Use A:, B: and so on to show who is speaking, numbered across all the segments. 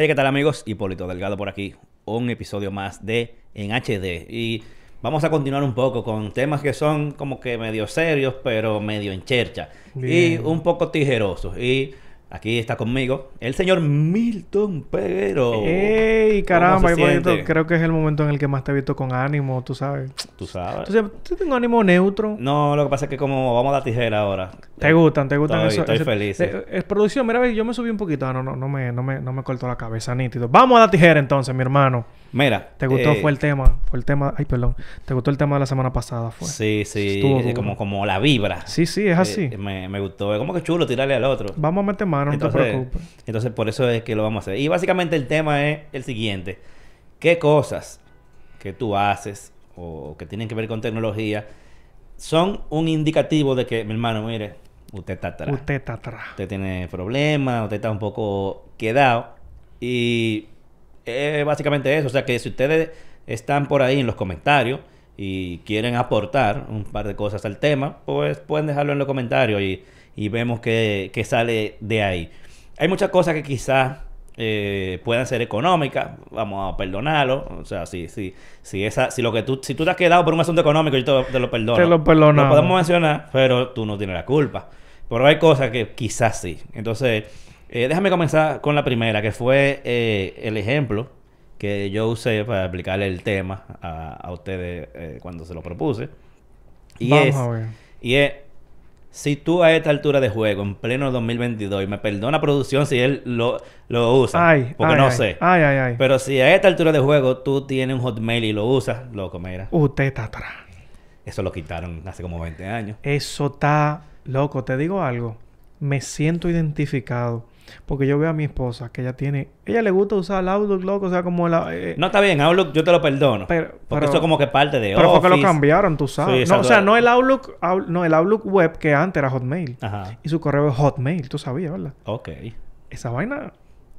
A: Hey, ¿qué tal amigos? Hipólito Delgado por aquí. Un episodio más de En HD. Y vamos a continuar un poco con temas que son como que medio serios, pero medio en chercha. Y un poco tijerosos. Y aquí está conmigo el señor Milton Peguero.
B: ¡Ey!
A: ¿Cómo
B: Caramba,
A: siente?
B: creo que es el momento en el que más te he visto con ánimo, tú sabes.
A: Tú sabes.
B: Entonces, tú tengo ánimo neutro.
A: No, lo que pasa es que como vamos a dar tijera ahora.
B: ¿Te gustan? ¿Te gustan
A: Estoy-
B: eso?
A: estoy
B: ese-
A: feliz,
B: Eh, eh, producción, mira, yo me subí un poquito. Ah, no, no, no me, no me, no me cortó la cabeza, nítido. Vamos a la tijera entonces, mi hermano.
A: Mira.
B: ¿Te gustó?
A: eh,
B: Fue el tema. Fue el tema. Ay, perdón. ¿Te gustó el tema de la semana pasada? Fue.
A: Sí, sí.
B: Estuvo
A: eh, como, como la vibra.
B: Sí, sí, es así.
A: Eh, me, me gustó. Es como que chulo tirarle al otro.
B: Vamos a meter mano, no te preocupes.
A: entonces, por eso es que lo vamos a hacer. Y básicamente el tema es el siguiente. ¿Qué cosas que tú haces o que tienen que ver con tecnología son un indicativo de que, mi hermano, mire, usted está atrás.
B: Usted está atrás.
A: Usted tiene problemas, usted está un poco quedado. Y es básicamente eso. O sea que si ustedes están por ahí en los comentarios y quieren aportar un par de cosas al tema, pues pueden dejarlo en los comentarios y, y vemos qué, qué sale de ahí. Hay muchas cosas que quizás eh, puedan ser económicas, vamos a perdonarlo. O sea, si, si, si, esa, si, lo que tú, si tú te has quedado por un asunto económico, yo te, te lo perdono.
B: Te lo perdonamos.
A: Lo podemos mencionar, pero tú no tienes la culpa. Pero hay cosas que quizás sí. Entonces, eh, déjame comenzar con la primera, que fue eh, el ejemplo que yo usé para explicarle el tema a, a ustedes eh, cuando se lo propuse. Y
B: Vamos
A: es,
B: a ver.
A: y es, si tú a esta altura de juego, en pleno 2022, y me perdona producción si él lo, lo usa,
B: Ay,
A: porque
B: ay,
A: no
B: ay.
A: sé.
B: Ay, ay, ay.
A: Pero si a esta altura de juego tú tienes un Hotmail y lo usas, loco, mira.
B: Usted está atrás.
A: Eso lo quitaron hace como 20 años.
B: Eso está loco. Te digo algo. Me siento identificado. Porque yo veo a mi esposa que ella tiene... Ella le gusta usar el Outlook, loco. O sea, como la... eh,
A: No está bien, Outlook yo te lo perdono.
B: Pero-
A: porque
B: pero-
A: eso es como que parte de
B: pero fue que lo cambiaron, tú sabes.
A: Sí,
B: no, o sea, no el Outlook... Out- no, el Outlook web que antes era Hotmail.
A: Ajá.
B: Y su correo es Hotmail. Tú sabías, ¿verdad?
A: Ok.
B: Esa vaina...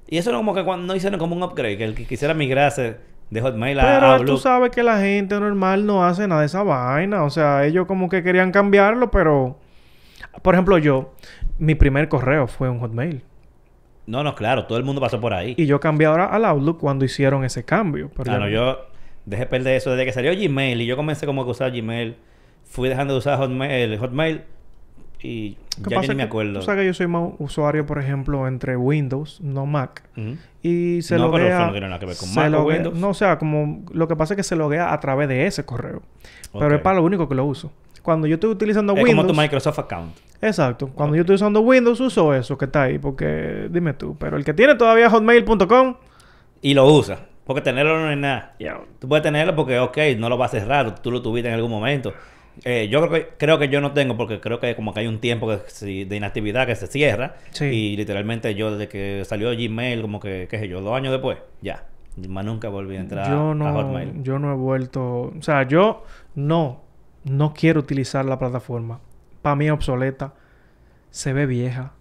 A: Y eso no como que cuando no hicieron como un upgrade, que el que quisiera migrarse de Hotmail a
B: Pero tú sabes que la gente normal no hace nada de esa vaina. O sea, ellos como que querían cambiarlo, pero... Por ejemplo, yo... Mi primer correo fue un Hotmail.
A: No, no, claro, todo el mundo pasó por ahí.
B: Y yo cambié ahora al Outlook cuando hicieron ese cambio. Pero
A: Ah,
B: ya-
A: yo dejé perder eso desde que salió Gmail y yo comencé como que a usar Gmail. Fui dejando de usar Hotmail, Hotmail y
B: ¿Qué
A: ya
B: pasa
A: ni me acuerdo.
B: Tú sabes que yo soy más usuario, por ejemplo, entre Windows, no Mac. Y se
A: No, pero
B: loguea...
A: eso no tiene nada que ver con Mac o Windows.
B: No, o sea, como... Lo que pasa es que se loguea a través de ese correo. Pero es para lo único que lo uso. Cuando yo estoy utilizando
A: Es
B: Windows...
A: como tu Microsoft account.
B: Exacto. Cuando yo estoy usando Windows, uso eso que está ahí. Porque... Dime tú. Pero el que tiene todavía hotmail.com...
A: Y lo usa. Porque tenerlo no es nada.
B: ya,
A: Tú puedes tenerlo porque, ok, no lo va a cerrar. Tú lo tuviste en algún momento. Eh, yo creo que, creo que yo no tengo porque creo que como que hay un tiempo que si- de inactividad que se cierra.
B: Sí.
A: Y literalmente yo desde que salió Gmail, como que, qué sé yo, dos años después, ya. Más nunca volví a entrar
B: yo
A: a
B: no...
A: Hotmail.
B: Yo no he vuelto... O sea, yo no... No quiero utilizar la plataforma. Para mí es obsoleta. Se ve vieja.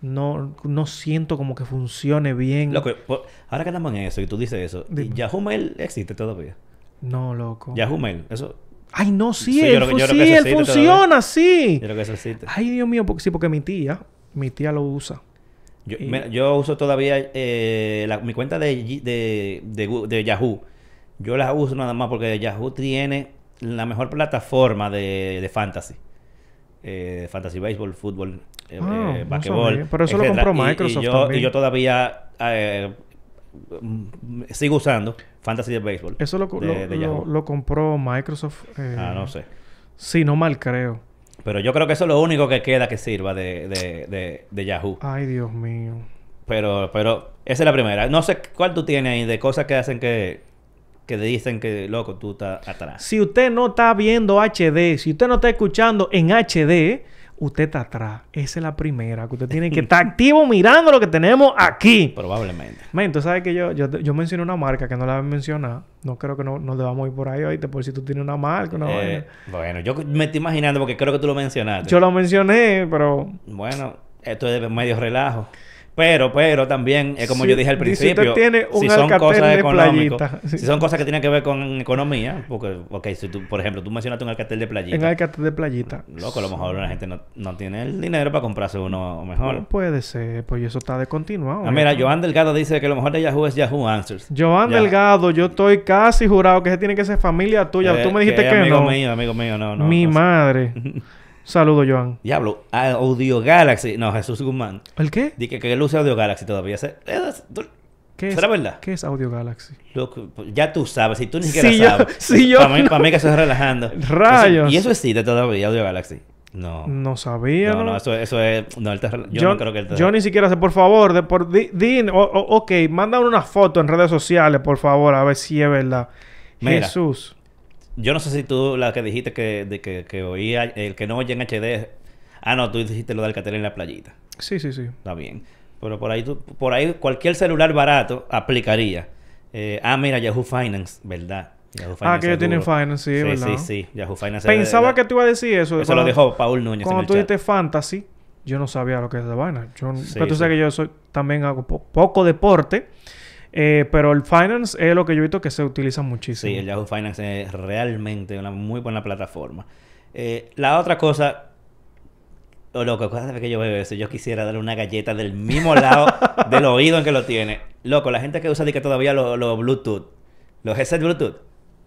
B: No, no siento como que funcione bien.
A: Loco, ahora que estamos en eso y tú dices eso,
B: Dime.
A: Yahoo Mail existe todavía.
B: No, loco.
A: Yahoo Mail, eso,
B: Ay, no, sí,
A: Sí,
B: él,
A: creo
B: sí, él funciona, sí.
A: yo creo que eso existe.
B: Ay, Dios mío, porque sí, porque mi tía, mi tía lo usa.
A: Yo,
B: y-
A: yo uso todavía eh, la- mi cuenta de, de, de de Yahoo. Yo la uso nada más porque Yahoo tiene la mejor plataforma de, de fantasy. Eh, fantasy baseball, fútbol, eh,
B: Ah,
A: eh, basquetbol.
B: Pero eso lo compró
A: Y- y
B: Microsoft
A: yo,
B: también.
A: Y yo todavía eh, sigo usando fantasy de béisbol.
B: Eso lo,
A: de-
B: lo,
A: de
B: lo-
A: Yahoo.
B: lo compró Microsoft. eh,
A: Ah, no sé.
B: Sí, no mal creo.
A: Pero yo creo que eso es lo único que queda que sirva de, de, de, de Yahoo.
B: Ay, Dios mío.
A: Pero, pero, esa es la primera. No sé cuál tú tienes ahí de cosas que hacen que, que te dicen que, loco, tú estás atrás.
B: Si usted no está viendo HD, si usted no está escuchando en HD, usted está atrás. Esa es la primera. Que usted tiene que estar activo mirando lo que tenemos aquí.
A: Probablemente.
B: Men, tú sabes que yo, yo, yo mencioné una marca que no la voy a mencionar. No creo que no, nos debamos ir por ahí ahorita por si tú tienes una marca, una.
A: Eh, bueno, yo me estoy imaginando porque creo que tú lo mencionaste.
B: Yo lo mencioné, pero...
A: Bueno, esto es medio relajo. Pero, pero también, es como
B: Si-
A: yo dije al
B: si
A: principio,
B: tiene un
A: si son cosas
B: de
A: económicas, si son cosas que tienen que ver con economía, porque, ok, si tú, por ejemplo, tú mencionaste un alcatel de playita.
B: En Alcatel de playita.
A: Loco, a lo mejor la gente no, no tiene el dinero para comprarse uno mejor.
B: No puede ser, pues eso está descontinuado.
A: Ah, mira, Joan Delgado dice que lo mejor de Yahoo es Yahoo Answers.
B: Joan
A: Ya.
B: Delgado, yo estoy casi jurado que ese tiene que ser familia tuya.
A: Eh,
B: Tú me dijiste que,
A: amigo
B: no.
A: mío, amigo mío, no, no.
B: Mi
A: no sé.
B: madre. Saludo, Joan.
A: Diablo, Audio Galaxy. No, Jesús Guzmán.
B: ¿El qué?
A: Dice que él usa Audio Galaxy todavía. Eh,
B: ¿Qué
A: ¿Será
B: es,
A: verdad?
B: ¿Qué es Audio Galaxy?
A: Loco, pues, ya tú sabes, si tú ni siquiera
B: Si yo-
A: sabes.
B: si yo
A: Para mí,
B: no-
A: para mí que eso es relajando.
B: Rayos.
A: Eso- y eso existe todavía, Audio Galaxy. No.
B: No sabía.
A: No,
B: ¿no?
A: no, eso, eso es. No, él te rela- yo, no creo que él te
B: yo ni siquiera sé, por favor, de por di, di- o- o- ok, manda una foto en redes sociales, por favor, a ver si es verdad.
A: Mira.
B: Jesús.
A: Yo no sé si tú, la que dijiste que, de que, que oía, el que no oye en HD. Ah, no, tú dijiste lo del Alcatel en la playita.
B: Sí, sí, sí.
A: Está bien. Pero por ahí, tú- por ahí cualquier celular barato aplicaría. Eh, ah, mira, Yahoo Finance, ¿verdad? Yahoo
B: Ah, que ellos tienen Finance, sí,
A: Sí,
B: ¿verdad?
A: sí, sí. Yahoo Finance.
B: Pensaba
A: de-
B: que tú ibas a decir eso.
A: Eso lo dijo Paul Núñez en
B: Cuando
A: el
B: tú dijiste Fantasy, yo no sabía lo que es esa vaina. Yo,
A: Sí,
B: pero tú
A: sí.
B: sabes que yo soy, también hago po- poco deporte. Eh, pero el Finance es lo que yo he visto que se utiliza muchísimo.
A: Sí, el Yahoo Finance es realmente una muy buena plataforma. Eh, la otra cosa, o loco, cada vez que yo veo eso, yo quisiera darle una galleta del mismo lado del oído en que lo tiene. Loco, la gente que usa de que todavía los los Bluetooth, los headset Bluetooth.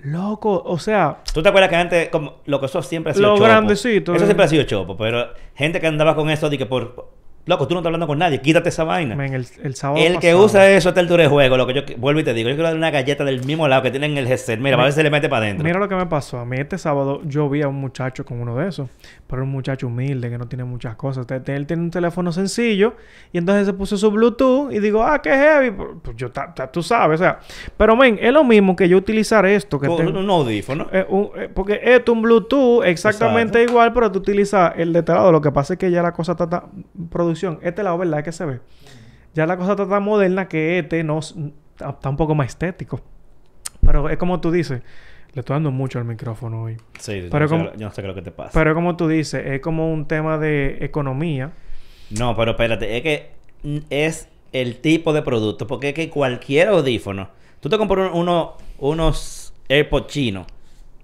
B: Loco, o sea,
A: ¿Tú te acuerdas que antes, como, loco, eso siempre ha sido
B: Lo
A: chopo?
B: grandecito,
A: Eso
B: eh.
A: siempre ha sido chopo, pero gente que andaba con eso de que por... Loco, tú no estás hablando con nadie, quítate esa vaina.
B: el, el sábado
A: El que
B: pasado-
A: usa eso está el de juego, lo que yo vuelvo y te digo, yo quiero darle una galleta del mismo lado que tienen el headset. Mira, a ver si se le mete para adentro.
B: Mira lo que me pasó. A mí este sábado yo vi a un muchacho con uno de esos. Pero un muchacho humilde que no tiene muchas cosas. Él tiene un teléfono sencillo. Y entonces se puso su Bluetooth. Y digo, ah, qué heavy. Pues yo, ta- ta- tú sabes. O sea. Pero, men, es lo mismo que yo utilizar esto. Que
A: un,
B: tengo-
A: un audífono.
B: eh, un- eh, porque esto es un Bluetooth exactamente igual, pero tú utilizas el de este lado. Lo que pasa es que ya la cosa está tan... Producción, este lado, ¿verdad? Que se ve. Ya la cosa está tan moderna que este no... Está, un poco más estético. Pero es como tú dices. Le estoy dando mucho al micrófono hoy.
A: Sí,
B: pero
A: yo, no sé,
B: como-
A: lo- yo no sé qué es lo que te pasa.
B: Pero como tú dices, es como un tema de economía.
A: No, pero espérate, es que es el tipo de producto, porque es que cualquier audífono, tú te compras un- uno, unos AirPods chinos,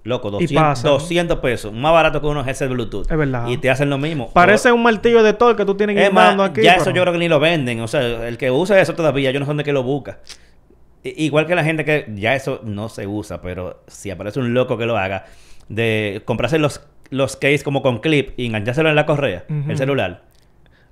A: loco, 200,
B: pasa, ¿no?
A: 200 pesos, más barato que unos headset Bluetooth.
B: Es verdad.
A: Y te hacen lo mismo.
B: Parece
A: O-
B: un martillo de todo que tú tienes que ir
A: más,
B: dando aquí.
A: ya
B: pero-
A: eso yo creo que ni lo venden. O sea, el que usa eso todavía, yo no sé dónde que lo busca. Igual que la gente que ya eso no se usa, pero si aparece un loco que lo haga, de comprarse los, los case como con clip y enganchárselo en la correa, el celular.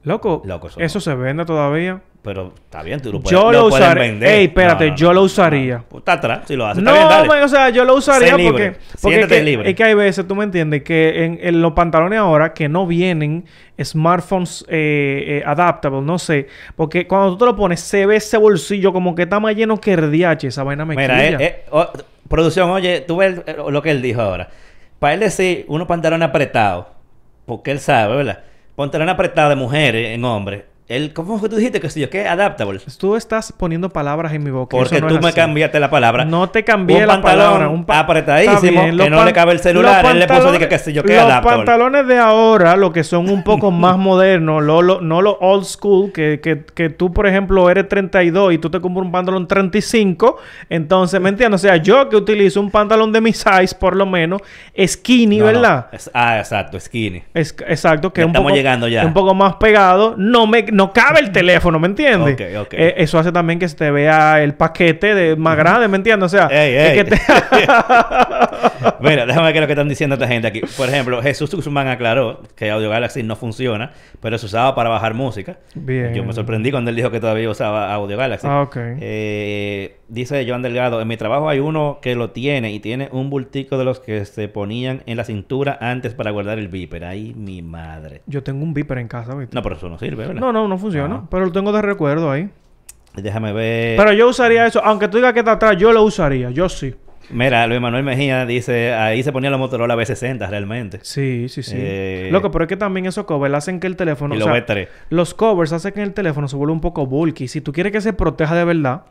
B: Loco,
A: Loco, eso
B: eso
A: no.
B: se vende todavía.
A: Pero está bien, tú lo puedes,
B: Yo lo usaré.
A: vender.
B: Ey, espérate, yo lo usaría.
A: Pues está atrás, si lo hace.
B: No,
A: está bien, dale.
B: men, o sea, yo lo usaría
A: Sé libre.
B: porque, porque es, que,
A: libre.
B: es que hay veces, tú me entiendes, que en, en los pantalones ahora que no vienen smartphones eh, eh, adaptable, no sé, porque cuando tú te lo pones se ve ese bolsillo como que está más lleno que el DH, esa vaina me
A: Mira, eh, eh, oh, producción, oye, tú ves eh, lo que él dijo ahora. Para él decir unos pantalones apretados, porque él sabe, ¿verdad? Pantalones apretados de mujeres en hombres. Él, ¿Cómo fue que tú dijiste que sí? yo? ¿Qué? Adaptable.
B: Tú estás poniendo palabras en mi boca.
A: Porque
B: no
A: tú me
B: así.
A: cambiaste la palabra.
B: No te cambié
A: Un
B: la
A: pantalón
B: palabra. Un pa-
A: apretadísimo,
B: bien,
A: que no le cabe el celular, él le puso, dije, que sí, yo, que
B: Los
A: adaptable.
B: pantalones de ahora, lo que son un poco más modernos, lo- lo- no los old school, que, que, que tú, por ejemplo, eres 32 y tú te compras un pantalón 35. Entonces, ¿me entiendes? O sea, yo que utilizo un pantalón de mi size, por lo menos, skinny,
A: No, no,
B: ¿verdad?
A: es- ah, exacto, skinny.
B: Es, exacto, que
A: Ya
B: es un
A: estamos
B: poco,
A: llegando ya.
B: un poco más pegado. No me no cabe el teléfono, ¿me entiendes?
A: Ok, ok.
B: Eh, eso hace también que se te vea el paquete de más grande, ¿me entiendes? O sea,
A: Ey, ey.
B: que te-
A: Mira, déjame ver qué es lo que están diciendo esta gente aquí. Por ejemplo, Jesús Guzmán aclaró que Audio Galaxy no funciona, pero se usaba para bajar música.
B: Bien.
A: Yo me sorprendí cuando él dijo que todavía usaba Audio Galaxy.
B: Ah, ok.
A: Eh, dice Joan Delgado, en mi trabajo hay uno que lo tiene y tiene un bultico de los que se ponían en la cintura antes para guardar el viper. Ay, mi madre.
B: Yo tengo un Viper en casa, ¿viste?
A: No, pero eso no sirve, ¿verdad?
B: No, no, no funciona.
A: Ah.
B: Pero lo tengo de recuerdo ahí.
A: Déjame ver.
B: Pero yo usaría eso. Aunque tú digas que está atrás, yo lo usaría. Yo sí.
A: Mira, Luis Manuel Mejía dice, ahí se ponía la Motorola B60 realmente.
B: Sí, sí, sí.
A: Eh,
B: Loco, pero es que también esos covers hacen que el teléfono...
A: Y
B: o
A: los
B: sea,
A: B3.
B: Los covers hacen que el teléfono se vuelva un poco bulky. Si tú quieres que se proteja de verdad...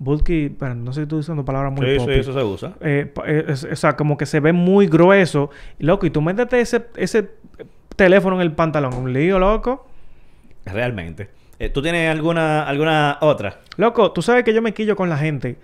B: Bulky... Espera, no sé si estoy usando palabras muy
A: Sí,
B: poppy.
A: sí, eso se usa.
B: Eh, eh, es- o sea, como que se ve muy grueso. Loco, y tú métete ese, ese teléfono en el pantalón. Un lío, loco.
A: Realmente. Eh, ¿Tú tienes alguna, alguna otra?
B: Loco, tú sabes que yo me quillo con la gente.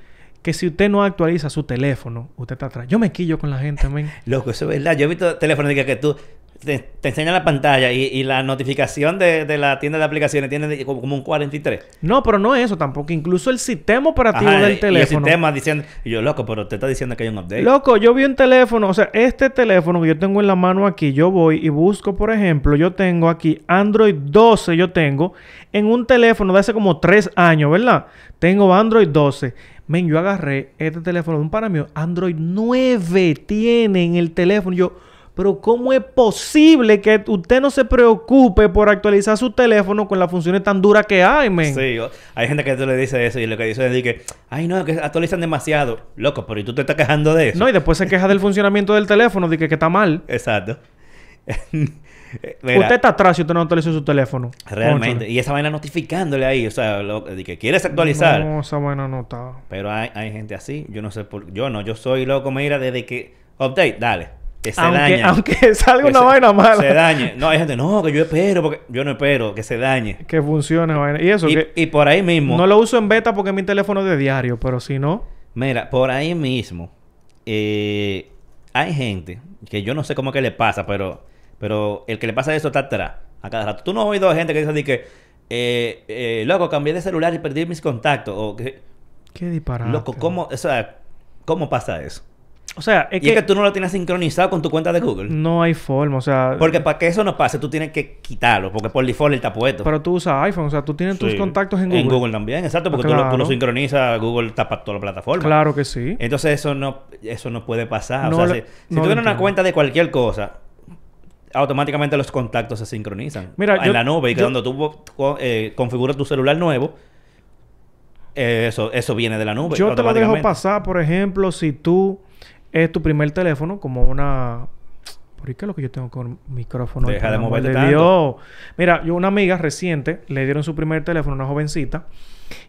B: Que si usted no actualiza su teléfono, usted está atrás. Yo me quillo con la gente, men.
A: Loco, eso es verdad. Yo he visto teléfonos que tú te, te enseñan la pantalla y, y la notificación de, de la tienda de aplicaciones tiene como, como un 43.
B: No, pero no eso tampoco. Incluso el sistema operativo
A: Ajá,
B: del
A: Y el
B: teléfono.
A: sistema diciendo... Y yo, loco, pero te está diciendo que hay un update.
B: Loco, yo vi un teléfono, o sea, este teléfono que yo tengo en la mano aquí, yo voy y busco, por ejemplo, yo tengo aquí Android 12, yo tengo en un teléfono de hace como tres años, ¿verdad? Tengo Android 12. Men, yo agarré este teléfono de un pana mío, Android 9 tiene en el teléfono. Yo, pero ¿cómo es posible que usted no se preocupe por actualizar su teléfono con las funciones tan duras que hay, men?
A: Sí, hay gente que tú le dices eso y lo que dice es que, ay no, que actualizan demasiado. Loco, pero ¿y tú te estás quejando de eso?
B: No, y después se queja del funcionamiento del teléfono, de que, que está mal.
A: Exacto. Mira,
B: Usted está atrás si usted no actualiza su teléfono.
A: realmente. Y esa vaina notificándole ahí, o sea, lo, de que quieres actualizar.
B: No, esa vaina no está.
A: Pero hay, hay gente así, yo no sé por yo no, yo soy loco, mira, desde que update, dale, que se
B: Aunque,
A: daña.
B: aunque salga una
A: se-
B: vaina mala.
A: Se dañe. No, hay gente, no, que yo espero, porque yo no espero, que se dañe.
B: Que funcione vaina. Y eso,
A: Y,
B: que
A: y por ahí mismo,
B: no lo uso en beta porque es mi teléfono de diario, pero si no,
A: mira, por ahí mismo, eh, hay gente que yo no sé cómo que le pasa, pero, pero el que le pasa eso está atrás, a cada rato. Tú no has oído gente que dice de que, eh, eh, loco, cambié de celular y perdí mis contactos, o que,
B: qué disparate.
A: loco, ¿cómo, o sea, cómo pasa eso?
B: O sea, es
A: y es
B: que,
A: que tú no lo tienes sincronizado con tu cuenta de Google.
B: no hay forma, o sea,
A: Porque para que eso no pase, tú tienes que quitarlo, porque por default está puesto.
B: pero tú usas iPhone, o sea, tú tienes tus contactos en Google.
A: En Google también, exacto, porque tú, lo, tú lo
B: Claro.
A: sincronizas, Google está para toda la plataforma.
B: Claro que sí.
A: Entonces eso no, eso no puede pasar.
B: No
A: o sea, si, si
B: no
A: tú tienes una cuenta de cualquier cosa, automáticamente los contactos se sincronizan
B: Mira,
A: en
B: yo-
A: la nube. Y que
B: yo-
A: cuando tú eh, configuras tu celular nuevo, eh, eso, eso viene de la nube.
B: Yo te lo dejo pasar, por ejemplo, si tú es tu primer teléfono como una... ¿Por qué es lo que yo tengo con micrófono?
A: Deja de moverte
B: de
A: tanto.
B: Dios. Mira, yo una amiga reciente le dieron su primer teléfono a una jovencita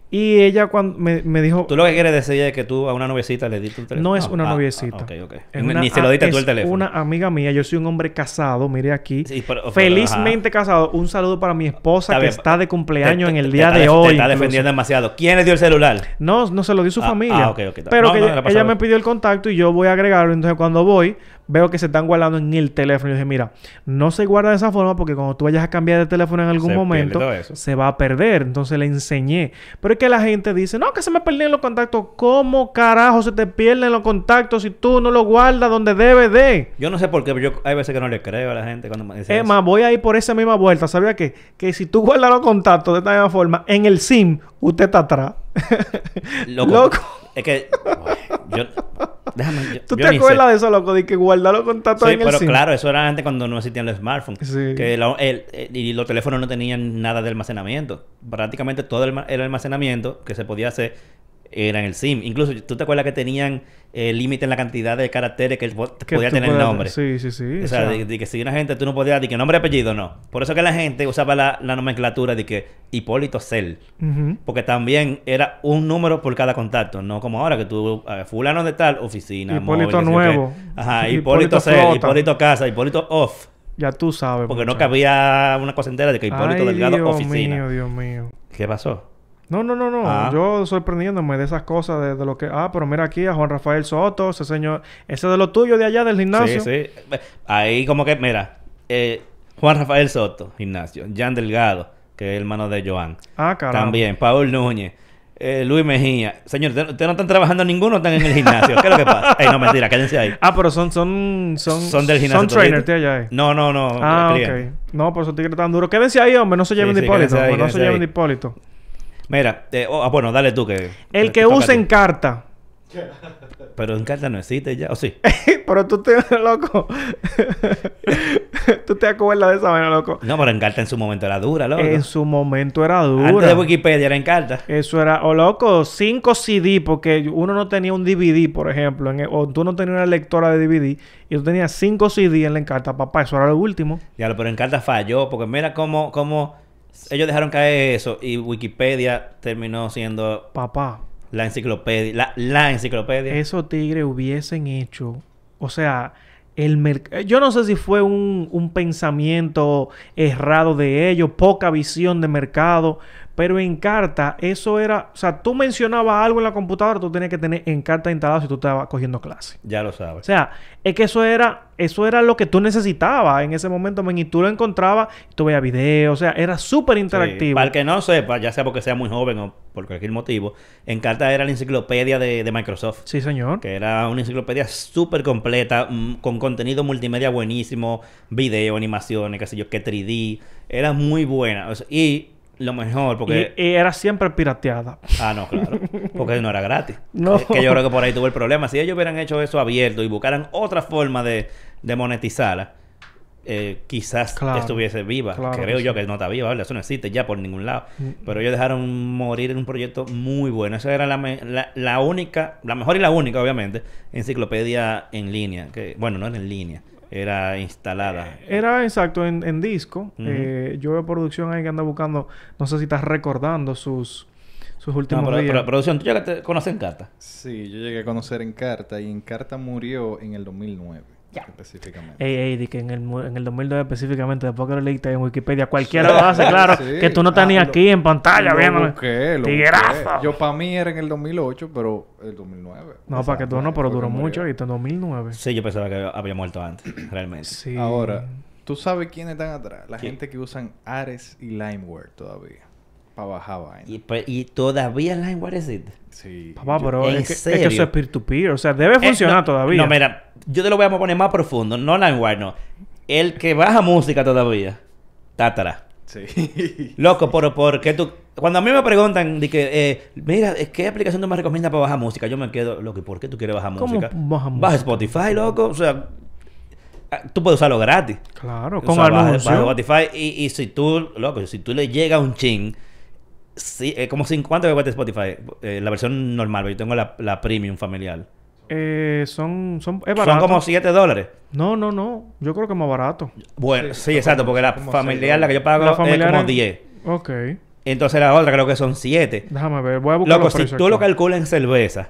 B: y ella cuando me, me dijo...
A: Tú lo que quieres decir es que tú a una noviecita le diste un teléfono.
B: No es una
A: Ah,
B: noviecita.
A: ah, ok, ok.
B: Es
A: Ni-
B: una-
A: Ni se lo
B: ah,
A: diste tú el teléfono.
B: una amiga mía. Yo soy un hombre casado, mire aquí.
A: Sí, pero- pero,
B: Felizmente casado. Un saludo para mi esposa
A: Está
B: que
A: bien.
B: está de cumpleaños
A: Te-
B: en el día de hoy.
A: Te está
B: incluso.
A: defendiendo demasiado. ¿Quién le dio el celular?
B: No, no se lo dio su
A: Ah,
B: familia.
A: ah, ok, ok, está-
B: Pero
A: no,
B: que
A: no,
B: ella, ella me pidió el contacto y yo voy a agregarlo. Entonces, cuando voy, veo que se están guardando en el teléfono. Y dije, mira, no se guarda de esa forma porque cuando tú vayas a cambiar de teléfono en algún
A: Se
B: momento, se va a perder. Entonces le enseñé. Pero es que la gente dice, no, que se me perdieron los contactos. ¿Cómo carajo se te pierden los contactos si tú no los guardas donde debe de?
A: Yo no sé por qué, pero yo hay veces que no le creo a la gente cuando me dice
B: Es
A: eso.
B: voy a ir por esa misma vuelta. ¿Sabía qué? Que si tú guardas los contactos de esta misma forma, en el SIM, usted está atrás.
A: Loco.
B: Loco.
A: Es que. yo, déjame. Yo,
B: ¿Tú
A: yo
B: te acuerdas de eso, loco? De que guardar los contactos
A: Sí,
B: en el
A: pero claro, eso era antes cuando no existían los smartphones.
B: Sí.
A: Que la- el- el- y los teléfonos no tenían nada de almacenamiento. Prácticamente todo el, el almacenamiento que se podía hacer era en el SIM. Incluso, ¿tú te acuerdas que tenían eh, límite en la cantidad de caracteres que
B: Que
A: podía tener el
B: puedas-
A: nombre?
B: Sí, sí, sí.
A: O sea, de, de que si una gente tú no podías, de que nombre y apellido, no. Por eso que la gente usaba la, la nomenclatura de que Hipólito Cel.
B: Ujú.
A: Porque también era un número por cada contacto, no como ahora que tú, fulano de tal, oficina,
B: Hipólito
A: móvil,
B: nuevo.
A: qué. Ajá,
B: Hipólito
A: Hipólito Cel. Hipólito Casa, Hipólito Off.
B: Ya tú sabes.
A: Porque no cabía una cosa entera de que Hipólito
B: Ay,
A: Delgado
B: Dios
A: Oficina.
B: mío, Dios mío.
A: ¿Qué pasó?
B: No, no, no, no.
A: Ah.
B: Yo sorprendiéndome de esas cosas, de, de lo que... Ah, pero mira aquí a Juan Rafael Soto, ese señor... Ese de lo tuyo de allá del gimnasio.
A: Sí, sí. Ahí como que, mira, eh, Juan Rafael Soto, gimnasio. Jan Delgado, que es hermano de Joan.
B: Ah, caramba.
A: También, Paul Núñez. eh, Luis Mejía. Señor, ¿ustedes no están trabajando ninguno están en el gimnasio? ¿Qué es lo que pasa? Ey, no, mentira, quédense ahí.
B: Ah, pero son... Son, son,
A: Son del gimnasio
B: Son trainers de allá, eh.
A: No, no, no.
B: Ah, ok. No, por esos tigres tan duros. Quédense ahí, hombre. No se
A: Sí,
B: lleven de
A: sí,
B: Hipólito.
A: ahí,
B: hombre, no se lleven de Hipólito.
A: Mira, eh, oh, ah, bueno, dale tú que...
B: El que usa en carta.
A: Pero en carta no existe ya, ¿o sí?
B: pero tú te... Loco. tú te acuerdas de esa vaina, loco.
A: No, pero en carta en su momento era dura, loco.
B: En su momento era dura.
A: Antes de Wikipedia era en carta.
B: Eso era, o loco, 5 CD, porque uno no tenía un DVD, por ejemplo, en el- o tú no tenías una lectora de DVD, y tú tenías 5 CD en la encarta, papá, eso era lo último.
A: Ya, pero en carta falló, porque mira cómo, cómo ellos dejaron caer eso y Wikipedia terminó siendo
B: Papá,
A: la enciclopedia, la, la enciclopedia.
B: esos tigres hubiesen hecho, o sea, el merc- yo no sé si fue un, un pensamiento errado de ellos, poca visión de mercado, pero en carta eso era, o sea, tú mencionabas algo en la computadora, tú tenías que tener en carta instalado si tú estabas cogiendo clase.
A: Ya lo
B: O
A: sabes.
B: sea, es que eso era, eso era lo que tú necesitabas en ese momento, men, y tú lo encontrabas, tú veías videos, o sea, era súper
A: Sí,
B: interactivo.
A: Para el que no sepa, ya sea porque sea muy joven o por cualquier motivo, Encarta era la enciclopedia de, de Microsoft.
B: Sí, señor.
A: Que era una enciclopedia súper completa, mm, con contenido multimedia buenísimo, video, animaciones, qué sé yo, que 3D. Era muy buena. O sea, y lo mejor, porque...
B: Y, y era siempre pirateada.
A: Ah, no, claro. Porque no era gratis.
B: No.
A: Es que yo creo que por ahí tuvo el problema. Si ellos hubieran hecho eso abierto y buscaran otra forma de, de monetizarla, eh, quizás
B: Claro.
A: estuviese viva.
B: Claro
A: Creo yo que no está viva, ¿vale? Eso no existe ya por ningún lado.
B: Mm.
A: Pero ellos dejaron morir en un proyecto muy bueno. Esa era la, me- la, la única, la mejor y la única, obviamente, enciclopedia en línea. Que, bueno, no era en línea, era instalada.
B: Era exacto en, en disco. Eh, yo veo producción ahí que anda buscando. No sé si estás recordando sus, sus
A: No,
B: últimos
A: pero,
B: días.
A: pero- producción, ¿tú ya te conoces en carta?
C: Sí, yo llegué a conocer Encarta y Encarta murió en el 2009. Específicamente.
B: Ey, ey, di que en el, en el 2002 específicamente, después que lo leíste en Wikipedia, cualquiera lo hace, claro.
C: Sí.
B: Que tú no estás
C: Ah,
B: ni
C: lo-
B: aquí en pantalla
C: Lo
B: viéndome.
C: busqué, lo
B: Tigrazo.
C: busqué. Yo para mí era en el 2008, pero el 2009.
B: No, para que tú no, pero duró mucho. ¿viste? En 2009.
A: Sí, yo pensaba que había muerto antes, realmente.
B: Sí.
C: Ahora, ¿tú sabes quiénes están atrás? La
A: ¿Quién?
C: gente que usan Ares y Limeware todavía. Para bajar vaina.
A: Y, pues, y todavía LimeWire existe.
C: Sí.
B: Papá,
C: yo-
B: pero
A: ¿En
B: es que, es que eso es peer-to-peer. O sea, debe
A: Eh,
B: funcionar
A: no,
B: todavía.
A: No, mira, yo te lo voy a poner más profundo. No LimeWire, no. El que baja música todavía atrás.
C: Sí.
A: Loco, por, porque tú... Cuando a mí me preguntan de que, eh, mira, ¿qué aplicación tú me recomiendas para bajar música? Yo me quedo, loco, ¿y por qué tú quieres bajar
B: ¿Cómo
A: música?
B: baja música?
A: Baja Spotify, loco. O sea, ah, tú puedes usarlo gratis.
B: Claro,
A: O
B: con
A: sea, baja Spotify y, y si tú, loco, si tú le llega un chin, sí, eh, como sin, ¿cuánto me cuesta Spotify? Eh, la versión normal, pero yo tengo la, la premium familiar.
B: Eh, son, son, es
A: Son
B: barato.
A: como 7 dólares.
B: No, no, no. Yo creo que es más barato.
A: Bueno,
C: Sí,
A: sí,
C: son
A: exacto,
C: como-
A: porque la
C: son
A: familiar, la que yo pago,
B: La
A: es como
B: en-
A: 10.
B: Ok.
A: Entonces la otra creo que son 7.
B: Déjame ver. Voy a buscar
A: Loco,
B: los
A: si tú lo calculas en cerveza,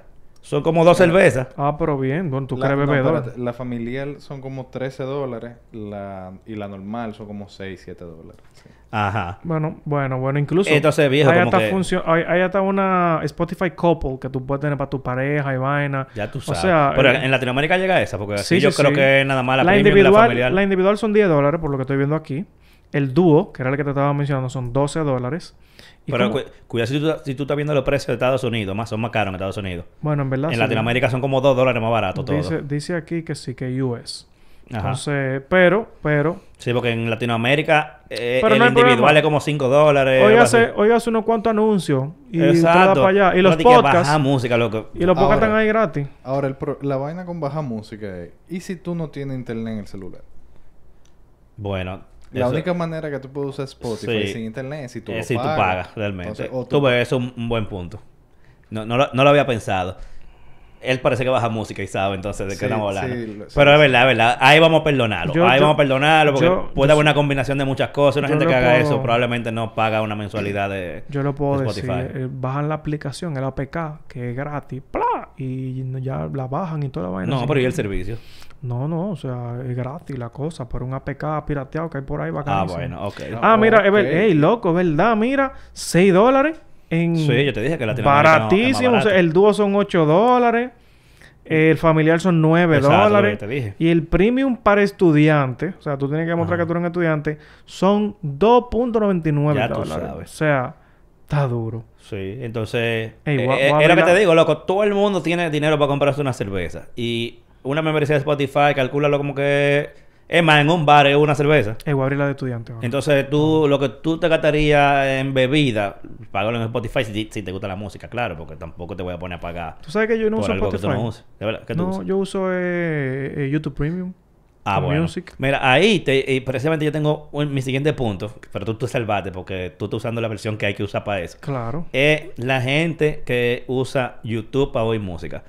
A: son como dos cervezas.
B: Ah, pero bien. Bueno, tú
C: La,
B: crees bebedor.
C: la familiar son como 13 dólares la, y la normal son como 6, 7 dólares. sí.
A: Ajá.
B: Bueno, bueno, bueno, incluso.
A: Entonces, viejo,
B: hay
A: como
B: hasta
A: que-
B: hay, hay hasta una Spotify couple que tú puedes tener para tu pareja y vaina.
A: Ya tú
B: O
A: sabes.
B: sea,
A: Pero
B: eh,
A: en Latinoamérica llega esa, porque
B: sí,
A: aquí yo
B: sí,
A: creo
B: sí.
A: que nada más la, y la
B: individual,
A: familiar.
B: la individual son 10 dólares, por lo que estoy viendo aquí. El dúo, que era el que te estaba mencionando, son 12 dólares.
A: Pero cu- cuidado si tú, si tú estás viendo los precios de Estados Unidos, más son más caros en Estados Unidos.
B: bueno, en verdad.
A: en
B: sí.
A: Latinoamérica son como 2 dólares más barato todo.
B: Dice, dice aquí que sí, que US.
A: Ajá.
B: Entonces, pero, pero,
A: Sí, porque en Latinoamérica eh,
B: Pero
A: el
B: no
A: individual
B: problema.
A: es como 5 dólares. algo
B: óigase,
A: así.
B: óigase unos cuantos anuncios y
A: Exacto.
B: para allá. Y
A: No
B: los
A: que
B: podcasts.
A: baja música, loco.
B: Y los podcasts están ahí gratis.
C: Ahora, el pro- la vaina con bajar música es... ¿Y si tú no tienes internet en el celular?
A: Bueno.
C: La
A: eso-
C: única manera que tú puedes usar Spotify
A: Sí.
C: sin internet es si tú
A: eh,
C: lo
A: si tú
C: pagas.
A: pagas, realmente.
C: Entonces, o
A: tú ves, eso es un, buen punto. No, no, lo, no lo había pensado. Él parece que baja música y sabe entonces de qué
C: Sí,
A: estamos hablando.
C: sí, lo- sí,
A: Pero es verdad, es verdad. Ahí vamos a perdonarlo.
B: Yo-
A: Ahí
B: yo-
A: vamos a perdonarlo porque
B: yo-
A: puede
B: yo
A: haber una combinación de muchas cosas. Una gente que haga
B: puedo-
A: eso probablemente no paga una mensualidad de...
B: Yo lo puedo
A: de
B: decir.
A: Spotify.
B: eh, bajan la aplicación, el APK, que es gratis. ¡Plá! Y no- ya la bajan y toda la vaina.
A: No, pero ¿y el servicio?
B: No, no, o sea, es gratis la cosa. Pero un APK pirateado que hay por ahí
A: Ah,
B: bacanísimo.
A: bueno, ok.
C: No.
B: Ah, mira, es ver-
C: Ok.
B: ey, loco, ¿verdad? Mira, 6 dólares en...
A: Sí, yo te dije que no- más
B: Baratísimo. o sea, el dúo son 8 dólares. El familiar son 9
A: Exacto,
B: dólares.
A: te dije.
B: Y el premium para estudiantes, o sea, tú tienes que demostrar que tú eres un estudiante, son 2.99
A: Ya tú
B: dólares.
A: sabes.
B: O sea, está duro.
A: Sí, entonces...
B: Ey,
A: eh,
B: voy a-
A: eh, es lo que te digo, loco. Todo el mundo tiene dinero para comprarse una cerveza. Y una membresía de Spotify, calcúlalo como que... Es más, en un bar es una cerveza.
B: Eh, a abrir la de estudiante.
A: Entonces tú, lo que tú te gastarías en bebida, págalo en Spotify si, si te gusta la música, claro, porque tampoco te voy a poner a pagar
B: ¿Tú sabes que yo no uso Spotify?
A: que tú no uses. ¿De verdad? ¿Qué tú
B: no, yo uso eh, eh, YouTube Premium.
A: Ah, bueno.
B: Music.
A: Mira, ahí te, y precisamente yo tengo un- mi siguiente punto, pero tú te salvaste porque tú estás usando la versión que hay que usar para eso.
B: Claro.
A: Es la gente que usa YouTube para oír música.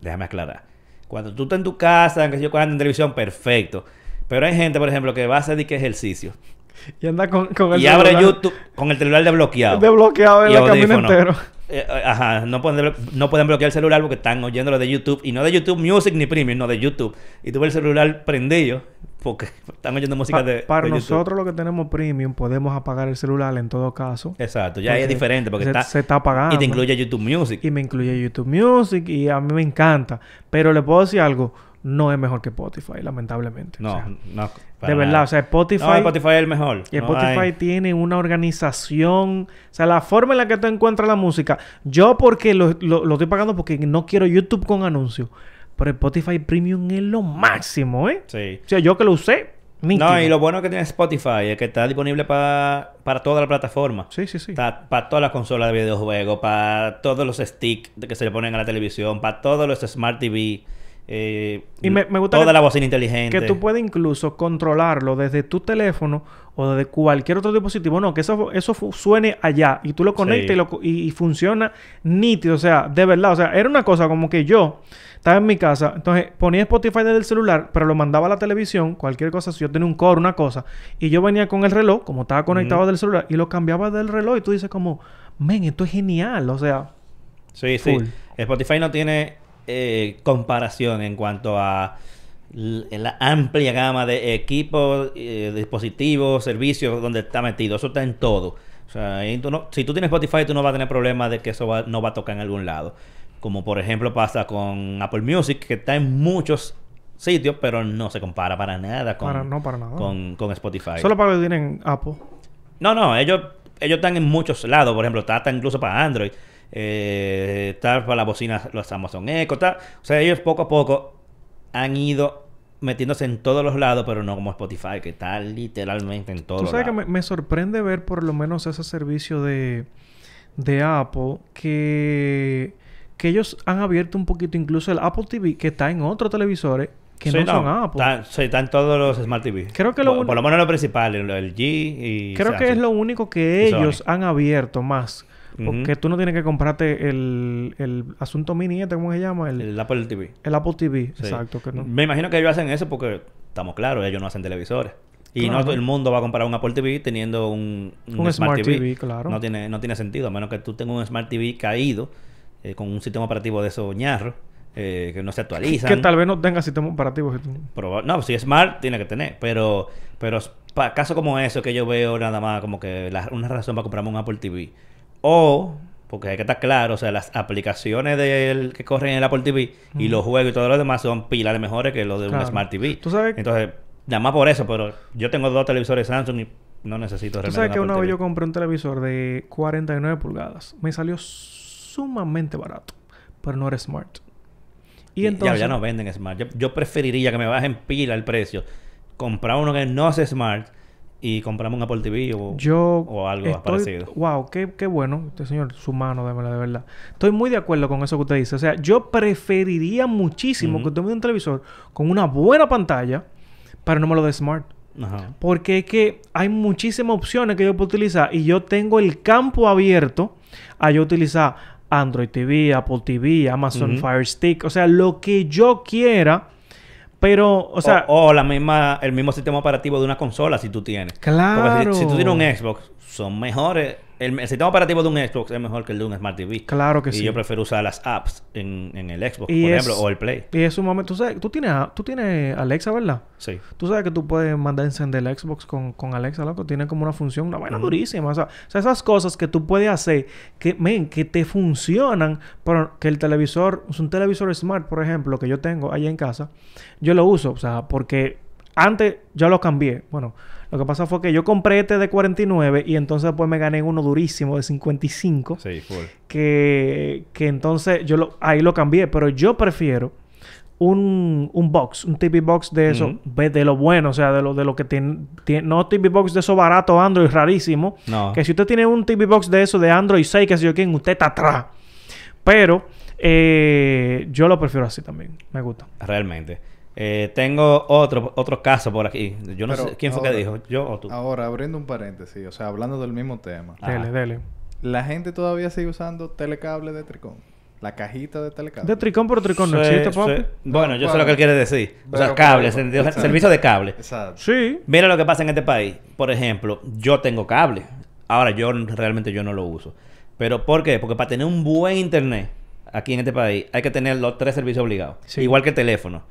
A: Déjame aclarar. Cuando tú estás en tu casa, que yo cuando en televisión, perfecto. Pero hay gente, por ejemplo, que va a hacer de que ejercicio.
B: Y anda con, con el
A: y abre YouTube con el celular desbloqueado.
B: Desbloqueado en el camino entero.
A: Eh, ajá, no pueden, no pueden bloquear el celular porque están oyéndolo de YouTube. Y no de YouTube Music ni Premium, no de YouTube. Y tú ves el celular prendido porque están oyendo música
B: Pa-
A: de,
B: para
A: de
B: nosotros los que tenemos premium podemos apagar el celular en todo caso.
A: Exacto, ya es diferente porque
B: se,
A: está...
B: se está apagando.
A: Y te incluye YouTube Music.
B: Y me incluye YouTube Music y a mí me encanta. Pero le puedo decir algo, no es mejor que Spotify, lamentablemente.
A: No,
B: O sea,
A: no. para
B: de verdad,
A: nada.
B: o sea, Spotify,
A: No, Spotify es el mejor.
B: y Spotify
A: hay-
B: tiene una organización, o sea, la forma en la que tú encuentras la música. Yo porque lo, lo- lo estoy pagando porque no quiero YouTube con anuncios. Pero Spotify Premium es lo máximo, ¿eh?
A: Sí.
B: O sea, yo que lo usé, nítido.
A: No, y lo bueno que tiene Spotify es que está disponible pa- para toda la plataforma.
B: Sí, sí, sí.
A: Está para todas las consolas de videojuegos, para todos los sticks que se le ponen a la televisión, para todos los Smart TV. Eh,
B: Y me- me gusta
A: toda
B: que-
A: la bocina inteligente.
B: Que tú puedes incluso controlarlo desde tu teléfono o desde cualquier otro dispositivo. No, que eso, eso suene allá y tú lo conectas
A: Sí.
B: y, lo y, y funciona nítido. O sea, de verdad. O sea, era una cosa como que yo estaba en mi casa, entonces ponía Spotify desde el celular, pero lo mandaba a la televisión, cualquier cosa. Si yo tenía un coro, una cosa, y yo venía con el reloj, como estaba conectado
A: Ujú.
B: del celular, y lo cambiaba del reloj y tú dices como, men, esto es genial. O sea,
A: Sí, sí.
B: Full.
A: Spotify no tiene eh, comparación en cuanto a la amplia gama de equipos, eh, dispositivos, servicios donde está metido. Eso está en todo. O sea, ahí tú no- si tú tienes Spotify, tú no vas a tener problema de que eso va- no va a tocar en algún lado. Como por ejemplo pasa con Apple Music, que está en muchos sitios, pero no se compara para nada con,
B: para, no para nada.
A: con, con Spotify.
B: Solo para que tienen Apple.
A: No, no, ellos, ellos están en muchos lados. Por ejemplo, está, está incluso para Android. Eh, está para las bocinas, los Amazon Echo. Está, o sea, ellos poco a poco han ido metiéndose en todos los lados, pero no como Spotify, que está literalmente en todos
B: Tú
A: los
B: sabes que
A: lados.
B: me, me sorprende ver por lo menos ese servicio de, de Apple que, que ellos han abierto un poquito incluso el Apple TV que está en otros televisores que
A: Sí,
B: no, son Apple.
A: Está, sí, está en todos los Smart TV.
B: Creo que lo
A: por,
B: uni-
A: por lo menos lo principal, el, el G y
B: Creo que es lo único que ellos han abierto más. Porque
A: Ujú.
B: tú no tienes que comprarte el, el asunto mini este, ¿cómo se llama? El,
A: El Apple TV.
B: el Apple TV.
A: Sí.
B: Exacto. Que no.
A: Me imagino que ellos hacen eso porque, estamos claros, ellos no hacen televisores. Y no todo el mundo va a comprar un Apple TV teniendo un,
B: Un Smart TV, claro.
A: No tiene, no tiene sentido, a menos que tú tengas un Smart TV caído, eh, con un sistema operativo de esos ñarros, eh, que no se actualizan.
B: Que tal vez no tenga sistema operativo.
A: Proba- no, si es Smart, tiene que tener. Pero, pero para casos como eso, que yo veo nada más como que la- una razón para comprarme un Apple TV. O, porque hay que estar claro, o sea, las aplicaciones del, que corren en el Apple TV y los juegos y todo lo demás son pilas de mejores que los de
B: Claro.
A: un Smart TV.
B: Tú sabes-
A: Entonces, nada más por eso, pero yo tengo dos televisores Samsung y no necesito
B: Tú
A: realmente
B: sabes
A: un
B: que una vez yo compré un televisor de 49 pulgadas. Me salió sumamente barato. Pero no era smart. Y
A: Ya-
B: entonces...
A: Ya, no venden Smart. Yo, yo preferiría que me bajen pila el precio. Comprar uno que no sea Smart y comprarme un Apple TV o,
B: Yo
A: o algo
B: estoy-
A: parecido.
B: Wow, qué, qué bueno. Este señor, su mano, de verdad, de verdad. Estoy muy de acuerdo con eso que usted dice. O sea, yo preferiría muchísimo que usted me dé un televisor con una buena pantalla, pero no me lo dé smart.
A: Ajá.
B: Porque es que hay muchísimas opciones que yo puedo utilizar y yo tengo el campo abierto a yo utilizar Android TV, Apple TV, Amazon. Fire Stick, o sea, lo que yo quiera, pero, o sea,
A: o, o la misma, el mismo sistema operativo de una consola si tú tienes. Porque
B: claro.
A: si, si tú tienes un Xbox, son mejores. El, el sistema operativo de un Xbox es mejor que el de un Smart TV.
B: Claro que
A: y
B: sí.
A: yo prefiero usar las apps en, en el Xbox,
B: Y
A: por
B: es-
A: ejemplo, o el Play.
B: Y es un momento, tú sabes, tú tienes, tú tienes Alexa, ¿verdad?
A: Sí.
B: Tú sabes que tú puedes mandar a encender el Xbox con, con Alexa, loco. Tiene como una función, una vaina durísima. O sea, o sea, esas cosas que tú puedes hacer que, men, que te funcionan, pero que el televisor, es un televisor smart, por ejemplo, que yo tengo allá en casa, yo lo uso, o sea, porque antes yo lo cambié. Bueno, lo que pasa fue que yo compré este de 49 y entonces después me gané uno durísimo de 55
A: Sí, full.
B: que, que entonces yo lo, ahí lo cambié, pero yo prefiero un, un box, un TV box de eso, de lo bueno, o sea, de lo, de lo que tiene, tiene- no TV box de eso barato Android rarísimo,
A: No.
B: que si usted tiene un TV box de eso de Android 6, que sé yo quién, usted está atrás. Pero eh, yo lo prefiero así también, me gusta.
A: Realmente. Eh, tengo otro, otro caso por aquí. Yo no
C: Pero
A: sé quién fue
C: ahora-
A: que dijo, yo o tú.
C: Ahora, abriendo un paréntesis, o sea, hablando del mismo tema.
A: Ajá.
B: Dele, dele.
C: La gente todavía sigue usando telecable de tricón. La cajita de telecable.
B: De tricón, pero tricón no
A: Sí,
B: existe,
A: sí.
B: papi.
A: Bueno,
C: No,
A: yo sé lo que él quiere decir. O sea, cable,
C: por-
A: sentido-
C: exacto.
A: servicio de cable.
C: Exacto.
B: Sí.
A: Mira lo que pasa en este país. Por ejemplo, yo tengo cable. Ahora, yo realmente yo no lo uso. ¿Pero por qué? Porque para tener un buen internet aquí en este país hay que tener los tres servicios obligados.
B: Sí.
A: Igual que el teléfono.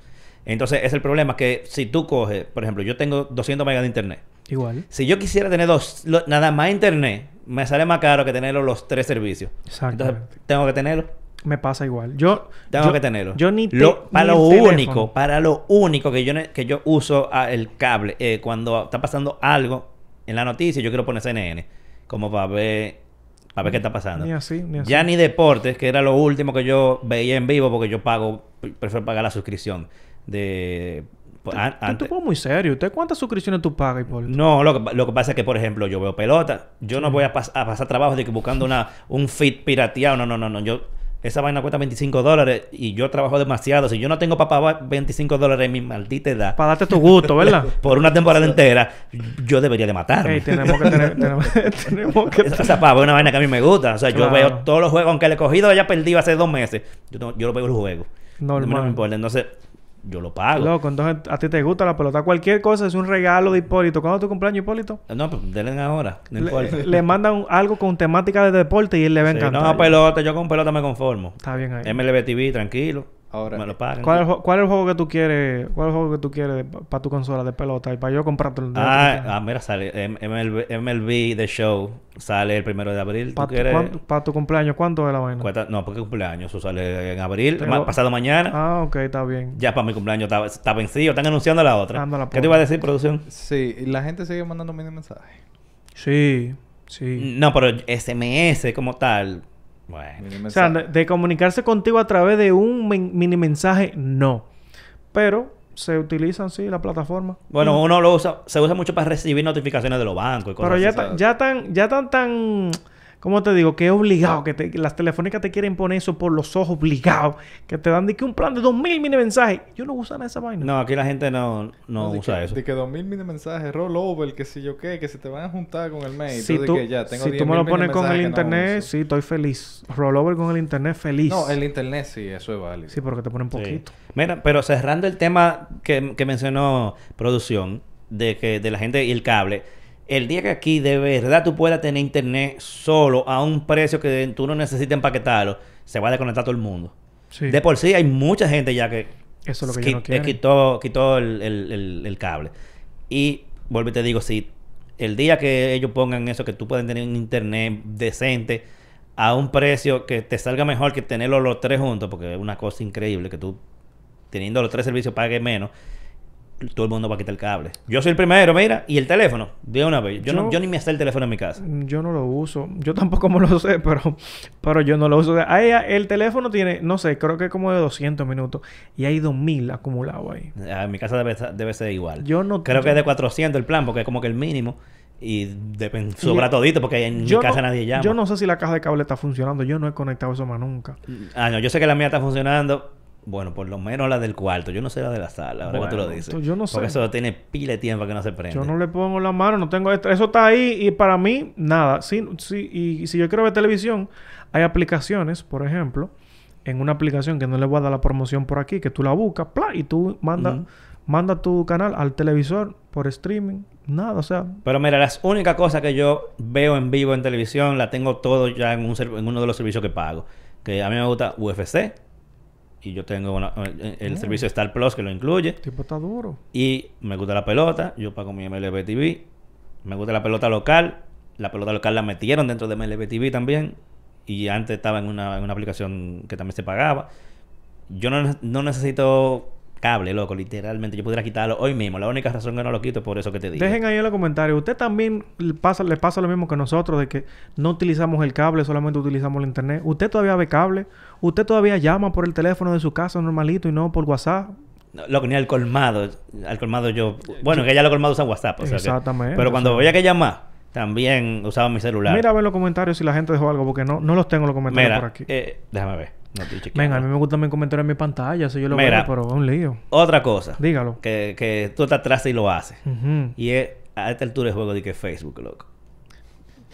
A: Entonces, es el problema que si tú coges, por ejemplo, yo tengo 200 megas de internet.
B: Igual.
A: Si yo quisiera tener dos, lo- nada más internet, me sale más caro que tenerlo los tres servicios.
B: Exactamente.
A: Entonces, tengo que tenerlo.
B: Me pasa igual. Yo.
A: Tengo
B: yo-
A: que tenerlo.
B: Yo ni te-
A: Lo- para
B: ni
A: lo
B: teléfono.
A: único, para lo único que yo que yo uso ah, el cable eh, cuando está pasando algo en la noticia, yo quiero poner CNN como para ver para ver qué está pasando.
B: Ni así, ni así.
A: Ya ni deportes, que era lo último que yo veía en vivo porque yo pago prefiero pagar la suscripción de pues,
B: Tú te pones muy serio. ¿Usted cuántas suscripciones tú pagas, Hipólito?
A: no, lo que, lo que pasa es que, por ejemplo, yo veo pelota. Yo no voy a, pas- a pasar trabajo de que buscando una, un fit pirateado. No, no, no, no. Yo, esa vaina cuesta 25 dólares y yo trabajo demasiado. Si yo no tengo para pagar 25 dólares en mi maldita edad
B: Para darte tu gusto, ¿verdad?
A: por una temporada entera, yo debería de matarme.
B: Ey, tenemos que tener... tenemos, tenemos que...
A: o sea, para ver una vaina que a mí me gusta. O sea, yo veo todos los juegos, aunque el cogido haya perdido hace dos meses. Yo, no- yo lo veo el juego. No
B: Normal.
A: me importa. Entonces, yo lo pago.
B: Loco, entonces a ti te gusta la pelota. Cualquier cosa es un regalo de Hipólito. ¿Cuándo es tu cumpleaños, Hipólito?
A: No, pues denle ahora. No importa.
B: Le, le mandan algo con temática de deporte y él le va a
A: Sí,
B: encantar.
A: no, pelota. Yo con pelota me conformo.
B: Está bien ahí.
A: MLB TV, tranquilo.
C: Ahora,
A: me lo pagan.
B: ¿Cuál es, el, ju- cuál es el juego que tú quieres? ¿Cuál es el juego que tú quieres para tu consola de pelota? Y para yo comprarte el
A: Ah, ah, mira, sale MLB, MLB The Show. Sale el primero de abril. ¿Tú
B: para, tu,
A: quieres?
B: pa' tu cumpleaños, ¿cuánto es la vaina?
A: No, porque cumpleaños. Eso sale en abril.
B: Tengo-
A: ma- pasado mañana.
B: Ah, ok, está bien.
A: Ya para mi cumpleaños está, está vencido. Están anunciando la otra. ¿Qué te iba a decir, producción?
C: Sí, y la gente sigue mandando mini mensajes.
B: Sí, sí.
A: No, pero SMS como tal. Bueno.
B: O sea, de, comunicarse contigo a través de un men- mini mensaje, no. Pero se utilizan, sí, la plataforma.
A: Bueno, uno lo usa, se usa mucho para recibir notificaciones de los bancos y cosas
B: Pero ya,
A: así.
B: ya tan, ya tan, tan, ¿cómo te digo? Que es obligado, que te- que las telefónicas te quieren poner eso por los ojos obligado, que te dan de que un plan de 2000 mini mensajes. Yo no uso nada de esa vaina.
A: No, aquí la gente no, no usa
C: que,
A: eso.
C: De que 2000 mini mensajes, rollover, que si yo qué, que se te van a juntar con el mail.
B: si tú,
C: que ya tengo
B: si tú
C: 10.000
B: me lo pones con el
C: no
B: internet,
C: uso.
B: sí, estoy feliz. Rollover con el internet, feliz.
C: No, el internet sí, eso es válido.
B: Sí, porque te ponen
A: Sí.
B: poquito.
A: Mira, pero cerrando el tema que, que mencionó producción, de que de la gente y el cable, el día que aquí de verdad tú puedas tener internet solo a un precio que tú no necesites empaquetarlo, se va a desconectar todo el mundo.
B: Sí.
A: De por sí hay mucha gente ya que,
B: Eso es lo que
A: qui-
B: yo no quiero.
A: quitó, quitó el, el- el- el cable. Y vuelvo y te digo, si el día que ellos pongan eso, que tú puedes tener un internet decente a un precio que te salga mejor que tenerlos los tres juntos, porque es una cosa increíble que tú teniendo los tres servicios pagues menos, todo el mundo va a quitar el cable. Yo soy el primero, mira, y el teléfono, de una vez. Yo, no,
B: Yo-
A: ni me sé el teléfono en mi casa.
B: Mm, Yo no lo uso. Yo tampoco me lo sé, pero, pero yo no lo uso. Ahí, el teléfono tiene, no sé, creo que como de 200 minutos. Y hay 2000 acumulados ahí.
A: Ah, En mi casa debe, ser- debe ser igual.
B: Yo no-
A: Creo que es de 400 el plan, porque es como que el mínimo. Y deben sobra
B: Y-
A: todito, porque en mi casa
B: no,
A: nadie llama.
B: Yo no sé si la caja de cable está funcionando. Yo no he conectado eso más nunca.
A: Ah, no, yo sé que la mía está funcionando. Bueno, por lo menos la del cuarto. Yo no sé la de la sala, ahora que tú lo
B: Bueno,
A: dices.
B: yo no
A: Porque
B: sé.
A: eso tiene pila de tiempo que no se prende.
B: Yo no le pongo la mano, no tengo esto. Eso está ahí y para mí, nada. Sí, sí, y si yo quiero ver televisión, hay aplicaciones, por ejemplo, en una aplicación que no le voy a dar la promoción por aquí, que tú la buscas, ¡pla! y tú mandas manda tu canal al televisor por streaming. Nada, o sea,
A: Pero mira, las únicas cosas que yo veo en vivo en televisión, la tengo todo ya en, un en uno de los servicios que pago. Que a mí me gusta UFC. Y yo tengo una- el, el
B: Oh.
A: servicio Star Plus que lo incluye.
B: el tipo está duro.
A: Y me gusta la pelota. Yo pago mi MLB TV. Me gusta la pelota local. La pelota local la metieron dentro de MLB TV también. Y antes estaba en una, en una aplicación que también se pagaba. Yo no, no necesito cable, loco, literalmente. Yo pudiera quitarlo hoy mismo. La única razón que no lo quito es por eso que te digo.
B: Dejen ahí en los comentarios. ¿Usted también le pasa, le pasa lo mismo que nosotros de que no utilizamos el cable, solamente utilizamos el internet? ¿Usted todavía ve cable? ¿Usted todavía llama por el teléfono de su casa normalito y no por WhatsApp?
A: No, Loco, ni al colmado. Al colmado yo... Bueno, que ya los colmados usan WhatsApp. o sea que-
B: Exactamente,
A: pero cuando voy a que llamar, también usaba mi celular.
B: Mira a ver los comentarios si la gente dejó algo, porque no, no los tengo en los comentarios
A: Mira,
B: por aquí.
A: eh, déjame ver. No estoy.
B: Venga, a mí me gusta mi comentario en mi pantalla, eso yo lo
A: Mira.
B: veo, pero es un lío.
A: Otra cosa.
B: Dígalo.
A: Que, que tú estás atrás y lo haces. Y es a esta altura de juego de que Facebook, loco.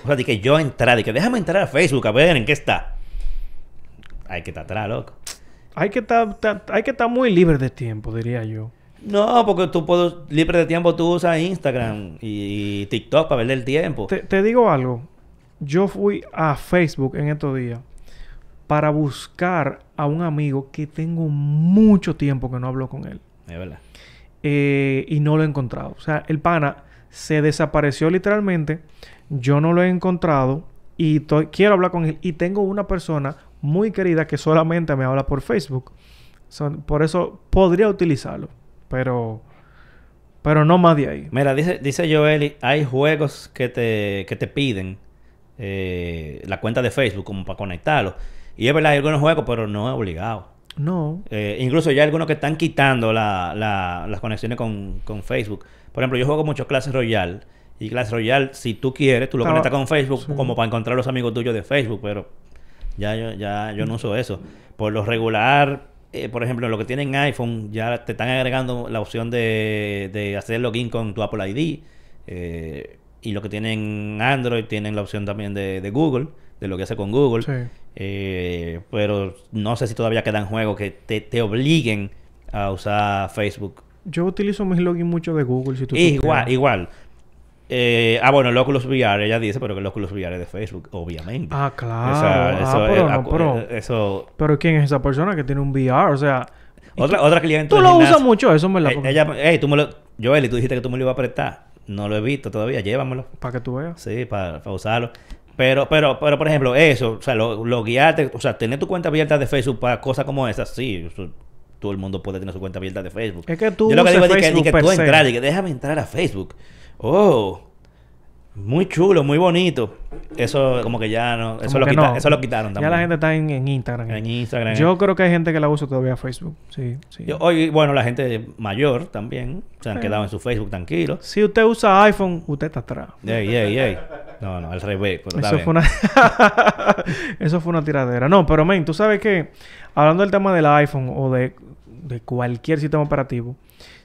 A: O sea, de que yo entrar, de que déjame entrar a Facebook a ver en qué está. hay que estar atrás, loco.
B: Hay que estar, ta- hay que estar muy libre de tiempo, diría yo.
A: No, porque tú puedes, libre de tiempo, tú usas Instagram y, y TikTok para perder el tiempo.
B: Te, te digo algo. Yo fui a Facebook en estos días para buscar a un amigo que tengo mucho tiempo que no hablo con él.
A: Es verdad.
B: eh, y no lo he encontrado. O sea, el pana se desapareció literalmente. Yo no lo he encontrado y quiero hablar con él. Y tengo una persona muy querida que solamente me habla por Facebook. Por eso podría utilizarlo, pero, pero no más de ahí.
A: Mira, dice, dice Joeli, hay juegos que te, que te piden eh, la cuenta de Facebook como para conectarlo. Y es verdad, hay algunos juegos, pero no es obligado.
B: No.
A: Eh, incluso ya hay algunos que están quitando la- la- las conexiones con, con Facebook. Por ejemplo, yo juego mucho Clash Royale. Y Clash Royale, si tú quieres, tú lo
B: Estaba-
A: conectas con Facebook
B: sí.
A: como para encontrar los amigos tuyos de Facebook. Pero ya yo, ya yo no uso eso. Por lo regular, eh, por ejemplo, lo que tienen iPhone, ya te están agregando la opción de, de hacer login con tu Apple ID. eh, y lo que tienen Android, tienen la opción también de, de Google, de lo que hace con Google.
B: Sí.
A: Eh, pero no sé si todavía quedan juegos que te, te obliguen a usar Facebook.
B: Yo utilizo mis logins mucho de Google. Si tú
A: igual, igual. Eh, ah, bueno, el Oculus VR, ella dice, pero que el Oculus VR es de Facebook, obviamente.
B: Ah, claro.
A: Esa-
B: Ah,
A: eso,
B: pero
A: eh,
B: no, pero-
A: eh, eso-
B: Pero ¿quién es esa persona que tiene un VR? O sea... ¿y
A: Otra,
B: tú-
A: otra cliente.
B: Tú lo usas mucho eso, ¿verdad?
A: eh,
B: Porque-
A: ella, hey, tú me lo, Joel, y tú dijiste que tú me lo ibas a prestar. No lo he visto todavía, llévamelo.
B: Para que tú veas.
A: Sí, para, para usarlo. Pero, pero, pero, por ejemplo, eso, o sea, lo, lo guiarte, o sea, tener tu cuenta abierta de Facebook para cosas como esas, sí, eso- todo el mundo puede tener su cuenta abierta de Facebook.
B: Es que tú
A: Yo lo que digo es que, que tú entrar, y que déjame entrar a Facebook. Oh, muy chulo, muy bonito. Eso como que ya no, eso lo,
B: que
A: quita-
B: no.
A: eso lo quitaron también.
B: Ya la gente está en, en Instagram.
A: en Instagram.
B: Yo creo que hay gente que la usa todavía Facebook. Sí, sí.
A: Yo- hoy, bueno, la gente mayor también se han
B: Sí.
A: quedado en su Facebook tranquilos.
B: Si usted usa iPhone, usted está atrás.
A: Ey, ey, ey. No, no, al revés, pero
B: Eso fue, una... Eso fue una tiradera. No, pero men, tú sabes que hablando del tema del iPhone o de, de cualquier sistema operativo,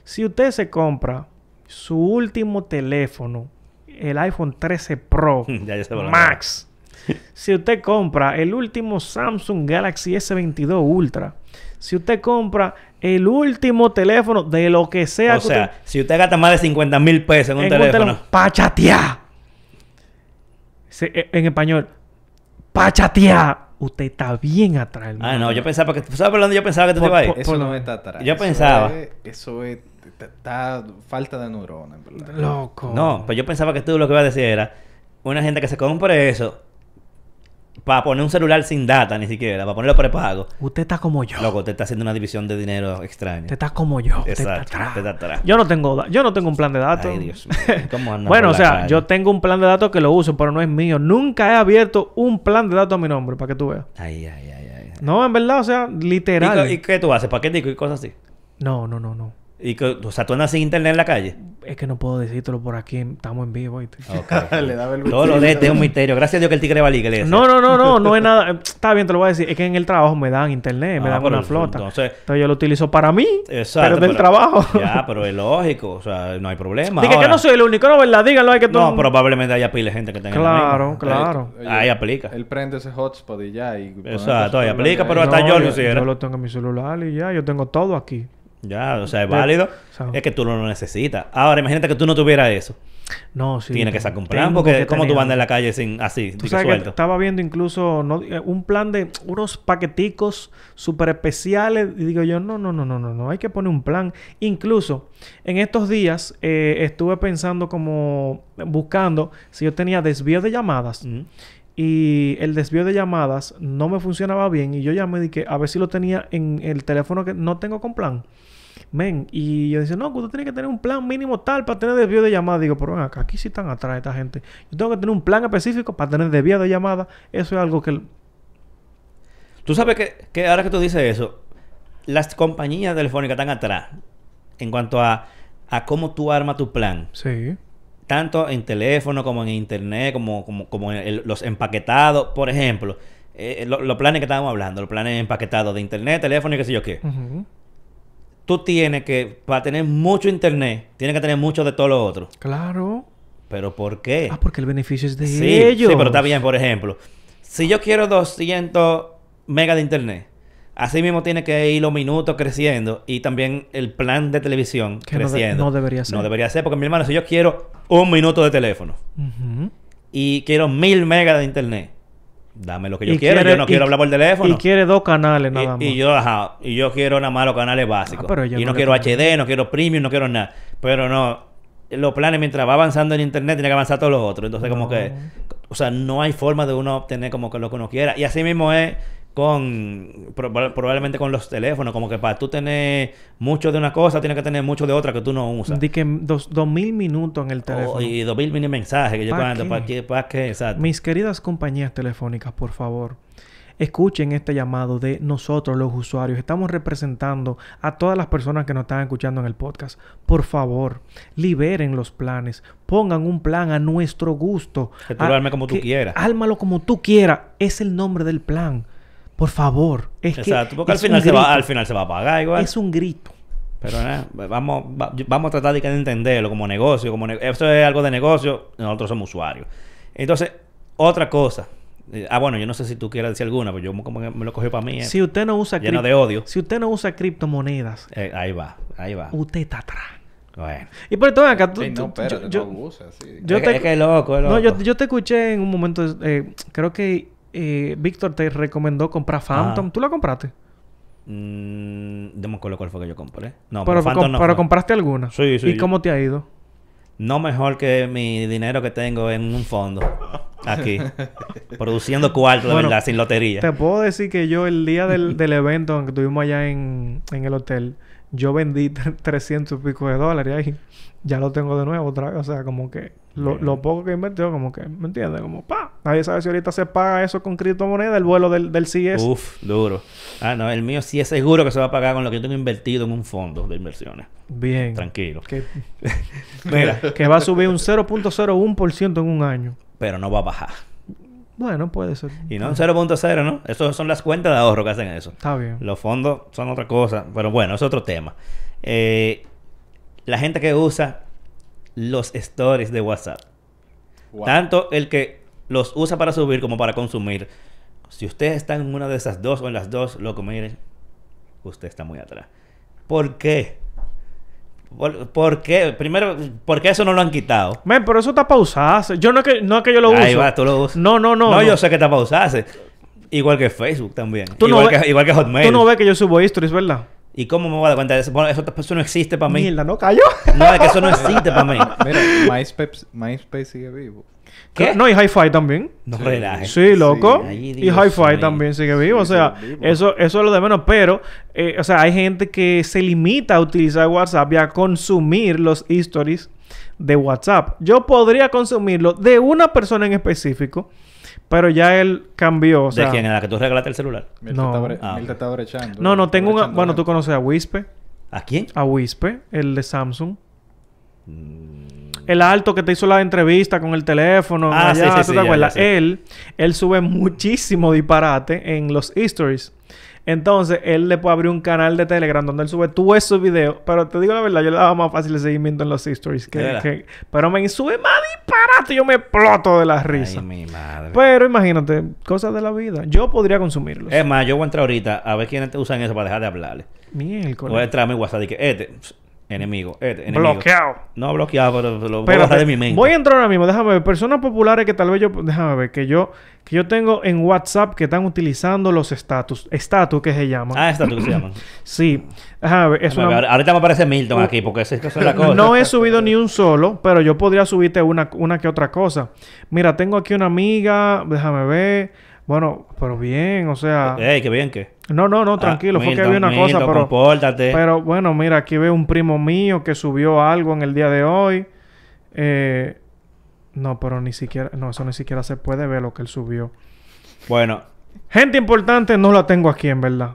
B: si usted se compra su último teléfono, el iPhone 13 Pro
A: Ya, ya
B: Max, si usted compra el último Samsung Galaxy S22 Ultra, si usted compra el último teléfono de lo que sea
A: O
B: que
A: sea,
B: usted
A: si usted gasta más de 50 mil pesos en un
B: en
A: teléfono.
B: Se- e- en español, pa' chatear. Usted está bien atrás.
A: Ah, no, yo pensaba que... ¿Sabes por dónde yo pensaba que tú te ibas a ir?
B: por-
C: Eso no está atrás.
A: Yo
C: Eso
A: pensaba.
C: es- eso es... Está falta de neuronas, en verdad.
B: Loco.
A: No, pues yo pensaba que tú lo que ibas a decir era una gente que se compre eso para poner un celular sin data ni siquiera, para ponerlo prepago.
B: Usted está como yo.
A: Loco, te está haciendo una división de dinero extraña.
B: Usted está como yo. Usted está
A: Exacto,
B: atrás.
A: usted está atrás.
B: Yo no tengo, yo no tengo un plan de datos.
A: Ay, Dios mío. ¿Cómo anda
B: bueno, o sea,
A: calle?
B: yo tengo un plan de datos que lo uso, pero no es mío. Nunca he abierto un plan de datos a mi nombre, para que tú veas.
A: Ay, ay, ay, ay.
B: No, en verdad, o sea,
A: ¿Y,
B: literal.
A: ¿Y qué tú haces? ¿Paquetico y cosas así?
B: No, no, no, no.
A: ¿Y que, o sea, tú andas sin internet en la calle?
B: Es que no puedo decírtelo por aquí. Estamos en vivo, ¿oíste?
A: Ok.
C: Le daba el
A: Todo lo de este es un misterio. Gracias a Dios que el tigre va a la iglesia.
B: No, no, no, no, no es nada. Está bien, te lo voy a decir. Es que en el trabajo me dan internet, me
A: Ah,
B: dan
A: pero
B: una flota.
A: entonces-
B: Entonces yo lo utilizo para mí,
A: Exacto.
B: pero del trabajo.
A: Ya, pero es lógico. O sea, no hay problema.
B: Dije que
A: Ahora-
B: no soy el único, ¿no? ¿Verdad? Díganlo, hay que todo.
A: No, probablemente haya pile de gente que tenga la
B: Claro,
A: misma.
B: claro.
A: Ahí aplica.
C: Él prende ese hotspot y ya. Y
A: Exacto, ahí aplica,
C: ahí.
A: pero hasta yo lo hiciera.
B: Yo lo tengo en mi celular y ya, yo tengo todo aquí.
A: Ya, o sea, es válido. es que tú no lo necesitas. Ahora, imagínate que tú no tuvieras eso.
B: No, sí.
A: Tienes que sacar un plan. Porque
B: que
A: ¿cómo tú andas en la calle sin así,
B: Tú
A: que
B: estaba viendo incluso no, eh, un plan de unos paqueticos súper especiales. Y digo yo, no, no, no, no, no, no. Hay que poner un plan. Incluso en estos días eh, estuve pensando como buscando si yo tenía desvío de llamadas. Y el desvío de llamadas no me funcionaba bien. Y yo llamé y que a ver si lo tenía en el teléfono que no tengo con plan. Men, y yo decía, no, que usted tiene que tener un plan mínimo tal para tener desvío de llamada. Digo, pero ven acá, aquí sí están atrás esta gente. Yo tengo que tener un plan específico para tener desvío de llamada. Eso es algo que...
A: Tú sabes que, que ahora que tú dices eso, las compañías telefónicas están atrás en cuanto a, a cómo tú armas tu plan.
B: Sí.
A: Tanto en teléfono como en internet, como, como, como en el- los empaquetados. Por ejemplo, eh, lo- los planes que estábamos hablando, los planes empaquetados de internet, teléfono y qué sé yo qué. Tú tienes que, para tener mucho internet, tienes que tener mucho de todo lo otro.
B: Claro.
A: ¿Pero por qué?
B: Ah, porque el beneficio es de
A: sí,
B: ellos.
A: sí, pero está bien, por ejemplo. Si yo quiero 200 mega de internet. Así mismo tiene que ir los minutos creciendo y también el plan de televisión
B: Que no de-
A: creciendo.
B: no debería ser.
A: No debería ser, porque mi hermano, si yo quiero un minuto de teléfono y quiero mil megas de internet, dame lo que yo
B: Y
A: quiero.
B: quiere-
A: yo no quiero hablar por teléfono.
B: Y quiere dos canales nada más.
A: Y, y yo, ajá, y yo quiero nada más los canales básicos.
B: Ah, pero
A: y
B: no
A: quiero. HD, no quiero premium, no quiero nada. Pero no, los planes mientras va avanzando en internet tiene que avanzar todos los otros. Entonces como que, o sea, no hay forma de uno obtener como que lo que uno quiera. Y así mismo es con, proba- probablemente con los teléfonos, como que para tú tener mucho de una cosa, tienes que tener mucho de otra que tú no usas.
B: Di que dos, dos mil minutos en el
A: Oh,
B: teléfono.
A: y dos mil mini mensajes que yo
B: ¿Pa
A: cuando? ¿para qué? ¿Para qué? Exacto.
B: Mis queridas compañías telefónicas, por favor, escuchen este llamado de nosotros los usuarios. Estamos representando a todas las personas que nos están escuchando en el podcast. Por favor, liberen los planes. Pongan un plan a nuestro gusto.
A: Que tú lo armes como tú quieras.
B: Ármalo como tú quieras. Es el nombre del plan. Por favor. Es que
A: Exacto, porque al final,
B: un
A: se va, al final se va a pagar igual.
B: Es un grito.
A: Pero nada, vamos, va- vamos a tratar de que entenderlo como negocio. como ne- Eso es algo de negocio, nosotros somos usuarios. Entonces, otra cosa. Eh, ah, bueno, yo no sé si tú quieras decir alguna, pero yo como que me lo cogí para mí. eh.
B: Si usted no usa
A: Lleno de odio.
B: Si usted no usa criptomonedas,
A: Eh, ahí va, ahí va.
B: usted está atrás.
A: Bueno.
B: Y por todo acá, tú,
C: Ey, no,
B: tú-
C: espérate,
B: yo- yo-
C: no abuses así.
B: yo
A: es,
B: te-
A: que, es que es loco, es loco.
B: No, yo, yo te escuché en un momento, eh, creo que eh, Víctor te recomendó comprar Phantom.
A: Ajá.
B: ¿Tú la compraste?
A: Mm, no me acuerdo cuál fue que yo compré. No,
B: pero
A: pero, Phantom
B: com-
A: no
B: pero
A: fue.
B: compraste alguna.
A: Sí, sí,
B: ¿Y
A: yo-
B: cómo te ha ido?
A: No mejor que mi dinero que tengo en un fondo. Aquí. produciendo cuarto de
B: Bueno,
A: verdad, sin lotería.
B: Te puedo decir que yo el día del, del evento que tuvimos allá en, en el hotel, yo vendí tre- 300 y pico de dólares ahí. Ya lo tengo de nuevo otra vez. O sea, como que lo, lo poco que invirtió, como que, ¿me entiendes? Como, pa, nadie sabe si ahorita se paga eso con criptomoneda, el vuelo del, del CS.
A: Uf, duro. Ah, no, el mío sí es seguro que se va a pagar con lo que yo tengo invertido en un fondo de inversiones.
B: Bien.
A: Tranquilo.
B: Que,
A: Mira,
B: que va a subir un 0.01% en un año.
A: pero no va a bajar.
B: Bueno, puede ser.
A: Y no un 0.0, ¿no? Eso son las cuentas de ahorro que hacen eso.
B: Está bien.
A: Los fondos son otra cosa, pero bueno, es otro tema. Eh, la gente que usa los stories de WhatsApp,
C: Wow.
A: tanto el que los usa para subir como para consumir. Si usted está en una de esas dos o en las dos, loco, mire, usted está muy atrás. ¿Por qué? ¿Por, por qué? Primero, ¿por qué eso no lo han quitado?
B: Men, pero eso está pausado. Yo no es que, no es que yo lo
A: Ahí
B: uso.
A: va, tú lo usas.
B: No, no, no.
A: No,
B: no.
A: yo sé que está pausarse. Igual que Facebook también.
B: Tú
A: igual, que, igual que Hotmail.
B: Tú no ves que yo subo stories, ¿verdad?
A: ¿Y cómo me voy a dar cuenta de eso? Bueno, eso, eso no existe para mí.
B: Mierda, no cayó.
A: No, es que eso no existe para mí.
C: Mira, MySpace, MySpace sigue vivo.
A: ¿Qué?
B: No, y Hi-Fi también.
A: No
C: Sí.
A: relajes.
B: Sí, loco.
A: Ay,
B: y Hi-Fi también sigue vivo.
C: Sí,
B: o sea,
C: vivo.
B: eso, eso es lo de menos. Pero, eh, o sea, hay gente que se limita a utilizar WhatsApp y a consumir los stories de WhatsApp. Yo podría consumirlo de una persona en específico, pero ya él cambió. O sea,
A: ¿De quién? ¿En la que tú regalaste el celular?
B: No.
C: está, bre-
A: Ah,
C: está brechando.
B: No, no, tengo
C: brechando
B: Bueno, tú conoces a Wispe.
A: ¿A quién?
B: A Wispe, el de Samsung.
A: Mm,
B: El alto que te hizo la entrevista con el teléfono.
A: Ah,
B: allá,
A: sí, sí,
B: ¿tú
A: sí,
B: te
A: ya,
B: acuerdas?
A: ya.
B: Él, él sube muchísimo disparate en los stories. Entonces, él le puede abrir un canal de Telegram donde él sube todos esos videos. Pero te digo la verdad, yo le daba más fácil el seguimiento en los stories. Que, pero me sube más disparate. Yo me exploto de la risa.
A: Ay, mi madre.
B: Pero imagínate, cosas de la vida. Yo podría consumirlos.
A: Es más, yo voy a entrar ahorita a ver quiénes te usan eso para dejar de hablarle.
B: Miércoles.
A: Voy a entrar a mi WhatsApp y que este, enemigo, este, enemigo.
B: Bloqueado.
A: No bloqueado, pero lo voy a de mi mente.
B: Voy a entrar ahora mismo, déjame ver. Personas populares que tal vez yo... Déjame ver, que yo... Que yo tengo en WhatsApp que están utilizando los estatus. Estatus que se llaman.
A: Ah, esta tú que se llaman.
B: Sí. Déjame ver. Es
A: Déjame
B: una-
A: ver, Ahorita me aparece Milton aquí porque esa es la cosa.
B: No he subido ni un solo, pero yo podría subirte una, una que otra cosa. Mira, tengo aquí una amiga. Déjame ver. Bueno, pero bien, o sea...
A: Ey, qué bien que.
B: No, no, no, tranquilo.
A: Ah,
B: fue que vi una cosa, pero...
A: compórtate.
B: Pero bueno, mira, aquí veo un primo mío que subió algo en el día de hoy. Eh, no, pero ni siquiera, no, eso ni siquiera se puede ver lo que él subió.
A: Bueno,
B: Gente importante no la tengo aquí, en verdad.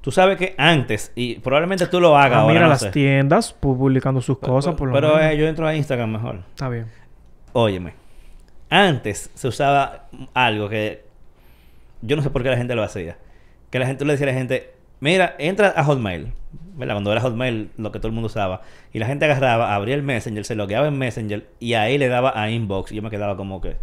A: tú sabes que antes, y probablemente tú lo hagas
B: Ah,
A: ahora,
B: mira
A: no
B: las
A: sé.
B: tiendas pu- publicando sus
A: Pero-
B: cosas, por lo
A: Pero
B: menos.
A: eh, yo entro a Instagram mejor.
B: Está bien.
A: Óyeme. Antes se usaba algo que yo no sé por qué la gente lo hacía. Que la gente le decía a la gente, mira, entra a Hotmail. ¿Verdad? Cuando era Hotmail lo que todo el mundo usaba. Y la gente agarraba, abría el Messenger, se logueaba en Messenger y ahí le daba a inbox. Y yo me quedaba como que,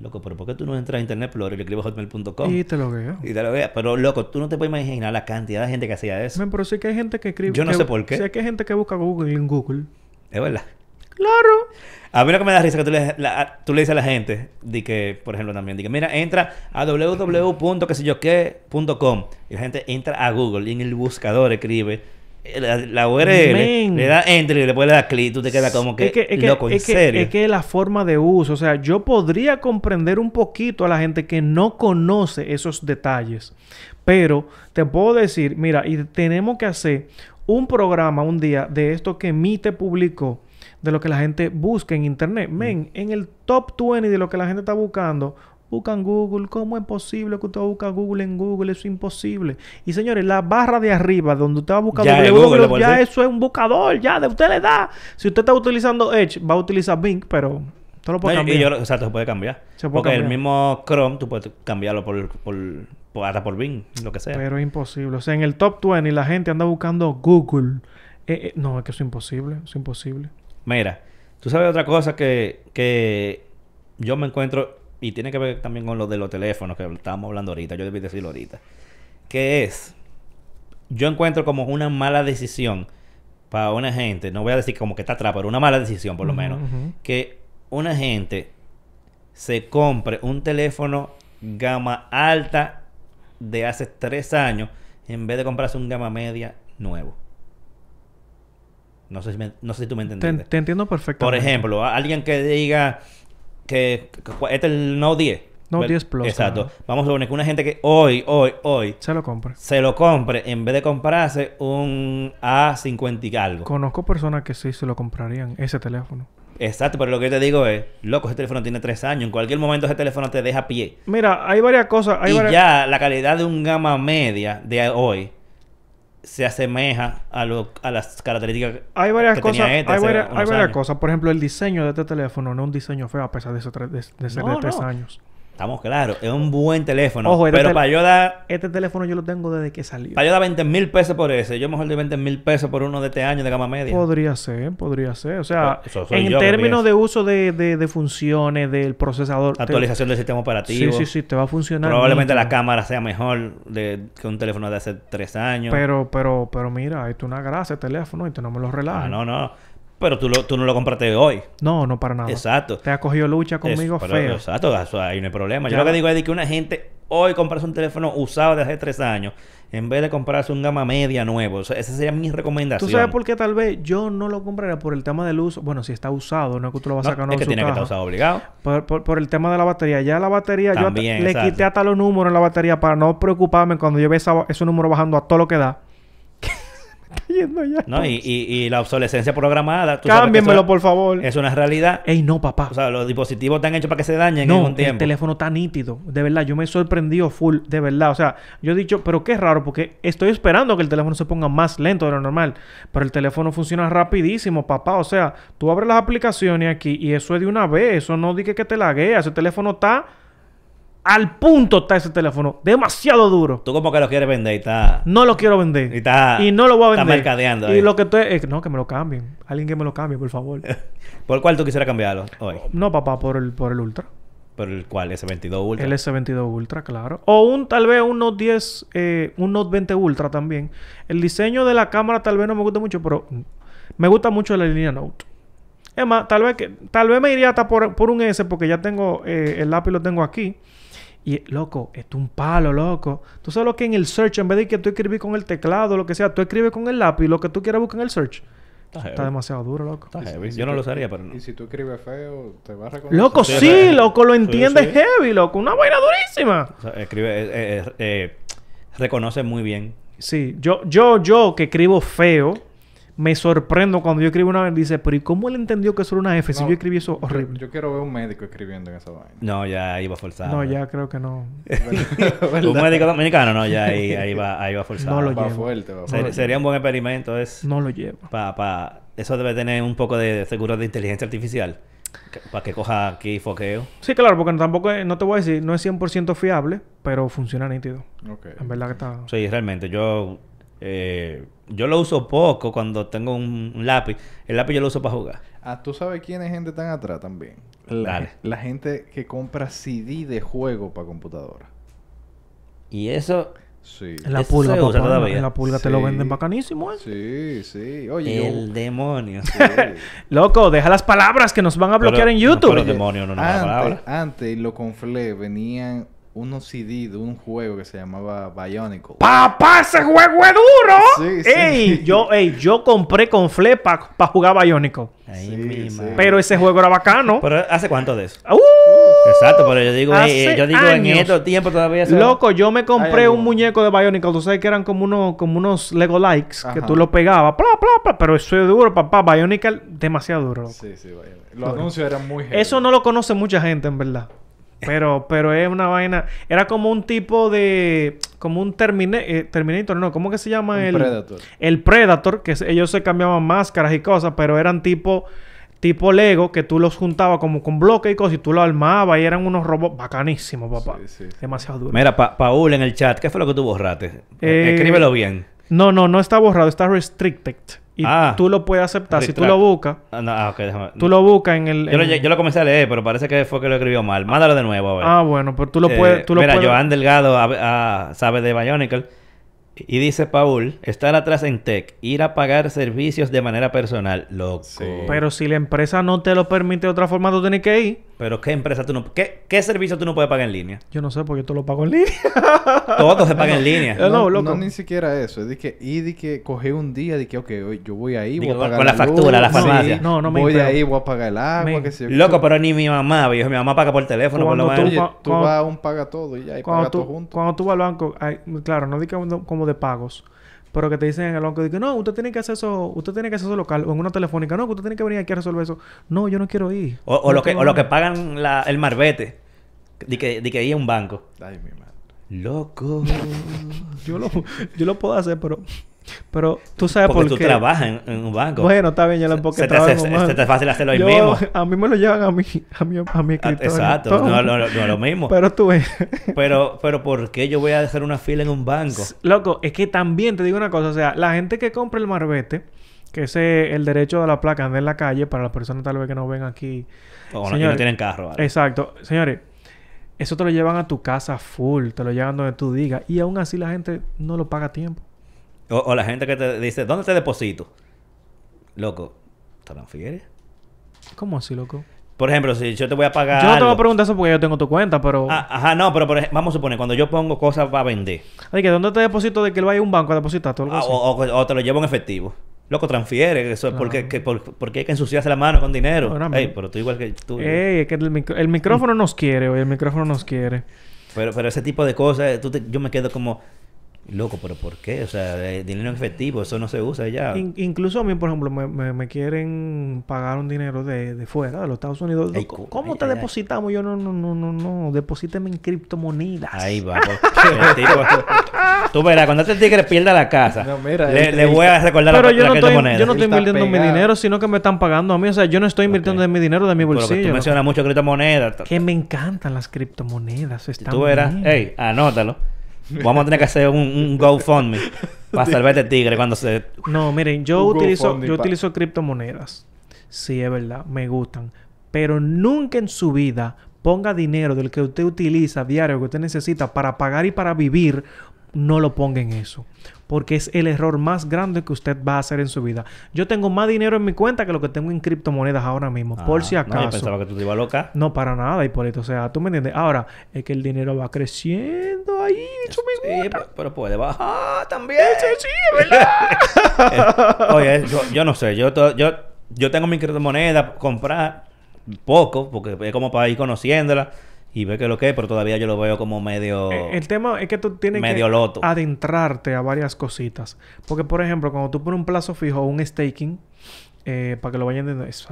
A: Loco, pero ¿por qué tú no entras a Internet Explorer y le escribes hotmail.com?
B: Y te lo veo.
A: Y te lo. Pero, loco, tú no te puedes imaginar la cantidad de gente que hacía eso.
B: Men, pero sí que hay gente que escribe...
A: Yo no
B: que-
A: sé por qué.
B: Sí que hay gente que busca Google en Google.
A: Es verdad.
B: Claro.
A: A mí lo que me da risa es que tú le, la- a- tú le dices a la gente, de que, por ejemplo, también, de que mira, entra a www.queseyoqué.com y la gente entra a Google y en el buscador escribe eh, la, la URL, le da enter y después le da clic, tú te quedas como que,
B: es que, es que-
A: loco, en
B: es que-
A: serio.
B: es que la forma de uso, o sea, yo podría comprender un poquito a la gente que no conoce esos detalles, pero te puedo decir, mira, y tenemos que hacer un programa un día de esto que Mite publicó, de lo que la gente busca en internet. Men, en el top 20 de lo que la gente está buscando, buscan Google. ¿Cómo es posible que usted busque Google en Google? Eso es imposible. Y señores, la barra de arriba donde usted va a buscar
A: Ya
B: www,
A: Google, por
B: ya eso es un buscador, ya de usted le da. Si usted está utilizando Edge, va a utilizar Bing, pero todo lo puede
A: No,
B: cambiar.
A: exacto, se puede cambiar.
B: Se puede
A: Porque el
B: cambiar.
A: mismo Chrome tú puedes cambiarlo por, por, por- hasta por Bing, lo que sea.
B: Pero es imposible. O sea, en el top 20 la gente anda buscando Google. Eh, eh, no, es que eso es imposible. Es imposible.
A: Mira, tú sabes otra cosa que, que yo me encuentro, y tiene que ver también con lo de los teléfonos que estábamos hablando ahorita, yo debí decirlo ahorita, que es, yo encuentro como una mala decisión para una gente, no voy a decir como que está atrás, pero una mala decisión por lo menos, que una gente se compre un teléfono gama alta de hace tres años en vez de comprarse un gama media nuevo. No sé si, me- no sé si tú me
B: Te,
A: entendiste.
B: te entiendo
A: Por
B: perfectamente.
A: ejemplo, a- alguien que diga que, este es el Note 10.
B: Note
A: ¿ver?
B: 10 Plus,
A: Exacto.
B: claro.
A: Vamos a suponer que una gente que hoy, hoy, hoy
B: Se lo compra.
A: se lo compre en vez de comprarse un A50 y algo.
B: Conozco personas que sí se lo comprarían, ese teléfono.
A: Exacto, pero lo que yo te digo es, loco, ese teléfono tiene tres años. En cualquier momento ese teléfono te deja a pie.
B: Mira, hay varias cosas. Hay
A: y
B: varias...
A: ya la calidad de un gama media de hoy se asemeja a, lo, a las características
B: Hay varias
A: que
B: cosas,
A: tenía este
B: hay varias, hay varias cosas. Por ejemplo, el diseño de este teléfono no es un diseño feo a pesar de, ese tre- de, de ser
A: No,
B: de tres
A: no.
B: años.
A: Estamos claros, es un buen teléfono.
B: Ojo, este
A: pero
B: tel-
A: para yo dar
B: Este teléfono yo lo tengo desde que salió.
A: Para yo dar 20 mil pesos por ese, yo mejor doy 20 mil pesos por uno de este año de gama media.
B: Podría ser, podría ser. O sea, en términos de uso de, de, de funciones del procesador. te-
A: Actualización del sistema operativo.
B: Sí, sí, sí, te va a funcionar.
A: Probablemente la cámara sea mejor de, que un teléfono de hace tres años.
B: Pero, pero, pero mira, esto es una grasa el teléfono y te no me lo relajes.
A: ah, no, no. Pero tú, lo, tú no lo compraste hoy.
B: No, no para nada.
A: Exacto.
B: Te ha cogido lucha conmigo
A: Es- pero-
B: feo.
A: Exacto, eso ahí no hay problema.
B: Ya.
A: Yo lo que digo es que una gente hoy comprarse un teléfono usado de hace tres años en vez de comprarse un gama media nuevo. O sea, esa sería mi recomendación.
B: ¿Tú sabes por qué tal vez yo no lo compraría por el tema del uso? Bueno, si está usado, no es que tú lo vas
A: No,
B: sacando
A: es que
B: su
A: tiene que estar usado obligado.
B: Por, por- por el tema de la batería. Ya la batería, yo
A: También,
B: le
A: exacto.
B: quité hasta los números en la batería para no preocuparme cuando yo vea esa- ese número bajando a todo lo que da. Me está yendo ya.
A: ¿no? Y, y, y la obsolescencia programada. tú
B: Cámbienmelo, por favor.
A: Es una realidad.
B: Ey, no, papá.
A: O sea, los dispositivos están hechos para que se dañen en un
B: el
A: tiempo.
B: teléfono está nítido. De verdad, yo me he sorprendido full. De verdad. O sea, yo he dicho, pero qué raro, porque estoy esperando que el teléfono se ponga más lento de lo normal. Pero el teléfono funciona rapidísimo, papá. O sea, tú abres las aplicaciones aquí y eso es de una vez. Eso no dice que te laguea. Ese teléfono está... Al punto está ese teléfono. Demasiado duro.
A: Tú como que lo quieres vender y está...
B: No lo quiero vender.
A: Y está-
B: Y no lo voy a
A: está
B: vender.
A: mercadeando
B: Y lo que estoy... es no, que me lo cambien. Alguien que me lo cambie, por favor.
A: ¿Por cuál tú quisieras cambiarlo hoy?
B: no, papá, por el, por el Ultra.
A: ¿Por el cuál? ¿S22 Ultra?
B: El S22 Ultra, claro. O un tal vez un Note 10, eh, un Note 20 Ultra también. El diseño de la cámara tal vez no me gusta mucho, pero me gusta mucho la línea Note. Es más, tal vez que tal vez me iría hasta por, por un S porque ya tengo eh, el lápiz lo tengo aquí. Y loco, esto es un palo, loco. Tú sabes lo que en el search, en vez de que tú escribís con el teclado, lo que sea, tú escribes con el lápiz, lo que tú quieras buscar en el search.
A: Está
B: Está demasiado duro, loco.
A: Está heavy.
C: si
A: Yo no lo usaría, pero no.
C: Y si tú escribes feo, te va a reconocer.
B: Loco,
A: Sí,
B: loco, lo
A: Sí,
B: entiende
A: sí.
B: heavy, loco. Una vaina durísima.
A: O sea, escribe... eh, eh, eh, reconoce muy bien.
B: Sí, yo, yo, yo que escribo feo, me sorprendo cuando yo escribo una vez y dice, pero ¿y cómo él entendió que eso era una F si
C: No,
B: yo escribí eso horrible?
C: Yo, quiero ver un médico escribiendo en esa vaina.
A: No, ya iba forzado.
B: no, ya creo que no.
A: Un médico dominicano, no, ya ahí, ahí va, ahí va forzado.
B: No lo
C: Va
B: llevo.
C: fuerte, va
A: Ser-
C: fuerte.
A: sería un buen experimento. Es
B: No lo llevo.
A: pa, pa- eso debe tener un poco de seguro de inteligencia artificial. Para que coja aquí foqueo.
B: Sí, claro, porque tampoco, es- no te voy a decir, no es 100% fiable, pero funciona nítido.
C: Ok.
B: En verdad que está...
A: Sí, realmente. Yo Eh, yo lo uso poco cuando tengo un, un lápiz. El lápiz yo lo uso para jugar.
C: Ah, ¿tú sabes quién es gente tan atrás también? La,
A: Dale.
C: la gente que compra CD de juego para computadora.
A: Y eso,
C: Sí.
B: En la pulga,
A: se usa
B: papá,
A: todavía.
B: En la pulga te lo venden bacanísimo, ¿eh?
C: Sí, sí. Oye,
A: el demonio.
C: Sí.
B: Loco, deja las palabras que nos van a bloquear
A: Pero-
B: en YouTube.
A: Pero demonio no una
C: antes,
A: palabra.
C: antes, lo conflé, venían unos CD de un juego que se llamaba Bionicle.
B: ¡Papá, ese juego es duro!
C: Sí, sí.
B: ¡Ey! Yo, ey, yo compré con Fle para jugar Bionicle.
A: Ay,
C: Sí,
A: mi
C: sí.
A: madre.
B: Pero ese juego era bacano.
A: Pero ¿hace cuánto de eso?
B: ¡Uh!
A: Exacto, pero yo digo,
B: Hace
A: eh, yo digo en estos tiempos todavía eso-
B: Loco, yo me compré un muñeco de Bionicle. Tú sabes que eran como unos, como unos Lego likes que
C: Ajá.
B: tú lo pegabas. Pla, pla, pla, pero eso es duro, papá. Bionicle, demasiado duro. loco.
C: Sí, sí, Bionicle. Los anuncios eran muy heavy.
B: Eso no lo conoce mucha gente, en verdad. Pero, pero es una vaina. Era como un tipo de. Como un Termina- eh, Terminator, no. ¿Cómo que se llama
C: Un
B: el.
C: Predator.
B: El Predator, que ellos se cambiaban máscaras y cosas, pero eran tipo. Tipo Lego, que tú los juntabas como con bloques y cosas, y tú lo armabas y eran unos robots bacanísimos, papá.
C: Sí, sí, sí.
B: Demasiado duro.
A: Mira, Pa- Paul en el chat, ¿qué fue lo que tú borraste?
B: Eh,
A: Escríbelo bien.
B: No, no, no está borrado, está restricted. Y
A: Ah.
B: tú lo puedes aceptar. Si tú lo buscas,
A: Ah, no, ah, déjame.
B: tú lo buscas en el.
A: Yo lo, yo lo comencé a leer, pero parece que fue que lo escribió mal. Mándalo de nuevo, a ver.
B: Ah, bueno, pero tú lo
A: Eh,
B: puedes. Tú lo
A: mira,
B: puedes...
A: Joan Delgado a- a- sabe de Bionicle. Y dice Paul, estar atrás en tech, ir a pagar servicios de manera personal, loco.
C: Sí.
B: Pero si la empresa no te lo permite de otra forma, tú tienes que ir.
A: Pero ¿qué empresa tú no... ¿Qué, qué servicio tú no puedes pagar en línea?
B: Yo no sé porque yo te lo pago en línea.
A: Todo se paga en línea.
B: Eh, no,
C: No,
B: loco.
C: no ni siquiera eso. Es de que, y de que cogí un día de que, ok, yo voy ahí, voy
A: Digo,
C: a pagar
A: con la factura, la farmacia.
C: sí,
B: No, no me
C: Voy ahí, voy a pagar el agua,
B: Me-
C: sé yo.
A: Loco, pero ni mi mamá, viejo. Mi mamá paga por teléfono, por lo
B: Cuando
A: menos.
B: tú-
C: Oye, tú
B: cuando-
C: vas a un paga todo y ya, y
B: Cuando
C: paga todo
B: tú,
C: junto.
B: cuando tú vas al banco, hay- claro, no como- como de pagos, pero que te dicen en el banco, de que no, usted tiene que hacer eso, usted tiene que hacer eso local, o en una telefónica, no, que usted tiene que venir aquí a resolver eso. No, yo no quiero ir.
A: O, o
B: No
A: lo que, o lo que pagan la- el marbete. De que, de que ir a un banco.
C: Ay, mi madre.
A: Loco.
B: Yo lo, yo lo puedo hacer, pero, pero tú sabes
A: Porque
B: por
A: tú
B: qué.
A: trabajas en, en un banco.
B: Bueno, está bien, yo lo porque
A: se
B: trabajo más.
A: se te es fácil hacerlo ahí
B: Yo-
A: mismo.
B: A mí me lo llevan a mí, a mi, a mi
A: Ah,
B: escritorio.
A: Exacto,
B: Todo.
A: no, no, no, no es lo mismo.
B: Pero tú ves.
A: Pero, pero ¿por qué yo voy a hacer una fila en un banco?
B: Loco, es que también te digo una cosa, o sea, la gente que compra el marbete, que es el derecho de la placa anda en la calle, para las personas tal vez que no ven aquí.
A: O no, y no
B: Señores,
A: tienen carro. ¿vale?
B: Exacto, señores, eso te lo llevan a tu casa full, te lo llevan donde tú digas, y aún así la gente no lo paga a tiempo.
A: O, o la gente que te dice, ¿dónde te deposito? Loco, ¿transfieres?
B: ¿Cómo así, loco?
A: Por ejemplo, si yo te voy a pagar.
B: Yo no te voy a preguntar eso porque yo tengo tu cuenta, pero...
A: Ah, ajá, no, pero por ej- vamos a suponer, cuando yo pongo cosas para vender,
B: Ay, que ¿dónde te deposito de que él vaya a un banco a depositarte o algo
A: ah, o, o- o te lo llevo en efectivo. Loco, transfiere. Eso es
B: Claro.
A: porque, que, por- porque hay que ensuciarse la mano con dinero.
B: Bueno,
A: Ey, pero tú igual que tú.
B: Ey, es que el, micro- el micrófono nos quiere, oye, el micrófono nos quiere.
A: Pero, pero ese tipo de cosas, tú te- yo me quedo como, loco, pero ¿por qué? O sea, eh, dinero en efectivo, eso no se usa ya.
B: In- incluso a mí, por ejemplo, me, me- me quieren pagar un dinero de, de fuera, de los Estados Unidos.
A: Ey,
B: ¿Cómo,
A: ay,
B: te
A: ay, ay.
B: depositamos? Yo no, no, no, no, no. Deposíteme en criptomonedas.
A: Ahí va. tú verás, cuando este tigre pierda la casa,
C: No, mira,
A: le, le voy a recordar
B: Pero
A: la,
B: yo
A: la
B: no, estoy,
A: criptomoneda.
B: yo no estoy invirtiendo mi dinero, sino que me están pagando a mí. O sea, yo no estoy invirtiendo
A: Ok.
B: de mi dinero, de mi
A: Pero que
B: bolsillo.
A: tú
B: loco.
A: mencionas mucho criptomonedas.
B: Que me encantan las criptomonedas. Están
A: Tú verás, ey, anótalo. Vamos a tener que hacer un, un GoFundMe para salvar a este tigre cuando se...
B: No, miren, yo
C: Un
B: utilizo, yo
C: pa-
B: utilizo criptomonedas. Sí, es verdad, me gustan. Pero nunca en su vida ponga dinero del que usted utiliza diario, que usted necesita para pagar y para vivir, no lo ponga en eso. Porque es el error más grande que usted va a hacer en su vida. Yo tengo más dinero en mi cuenta que lo que tengo en criptomonedas ahora mismo. por
A: Ah,
B: si
A: no, yo
B: acaso.
A: pensaba que tú te ibas loca.
B: No, para nada, Hipólito. O sea, tú me entiendes. Ahora, es que el dinero va creciendo ahí. Eso me
A: Sí,
B: gusta.
A: pero, pero puede bajar también.
B: Sí, sí, es verdad.
A: Eh, Oye, yo, yo no sé, yo, yo, yo tengo mi criptomoneda, comprar poco, porque es como para ir conociéndola y ver qué es lo que es, pero todavía yo lo veo como medio...
B: Eh, El tema es que tú tienes
A: Medio
B: que
A: loto.
B: adentrarte a varias cositas. Porque, por ejemplo, cuando tú pones un plazo fijo o un staking, eh, para que lo vayan entendiendo, es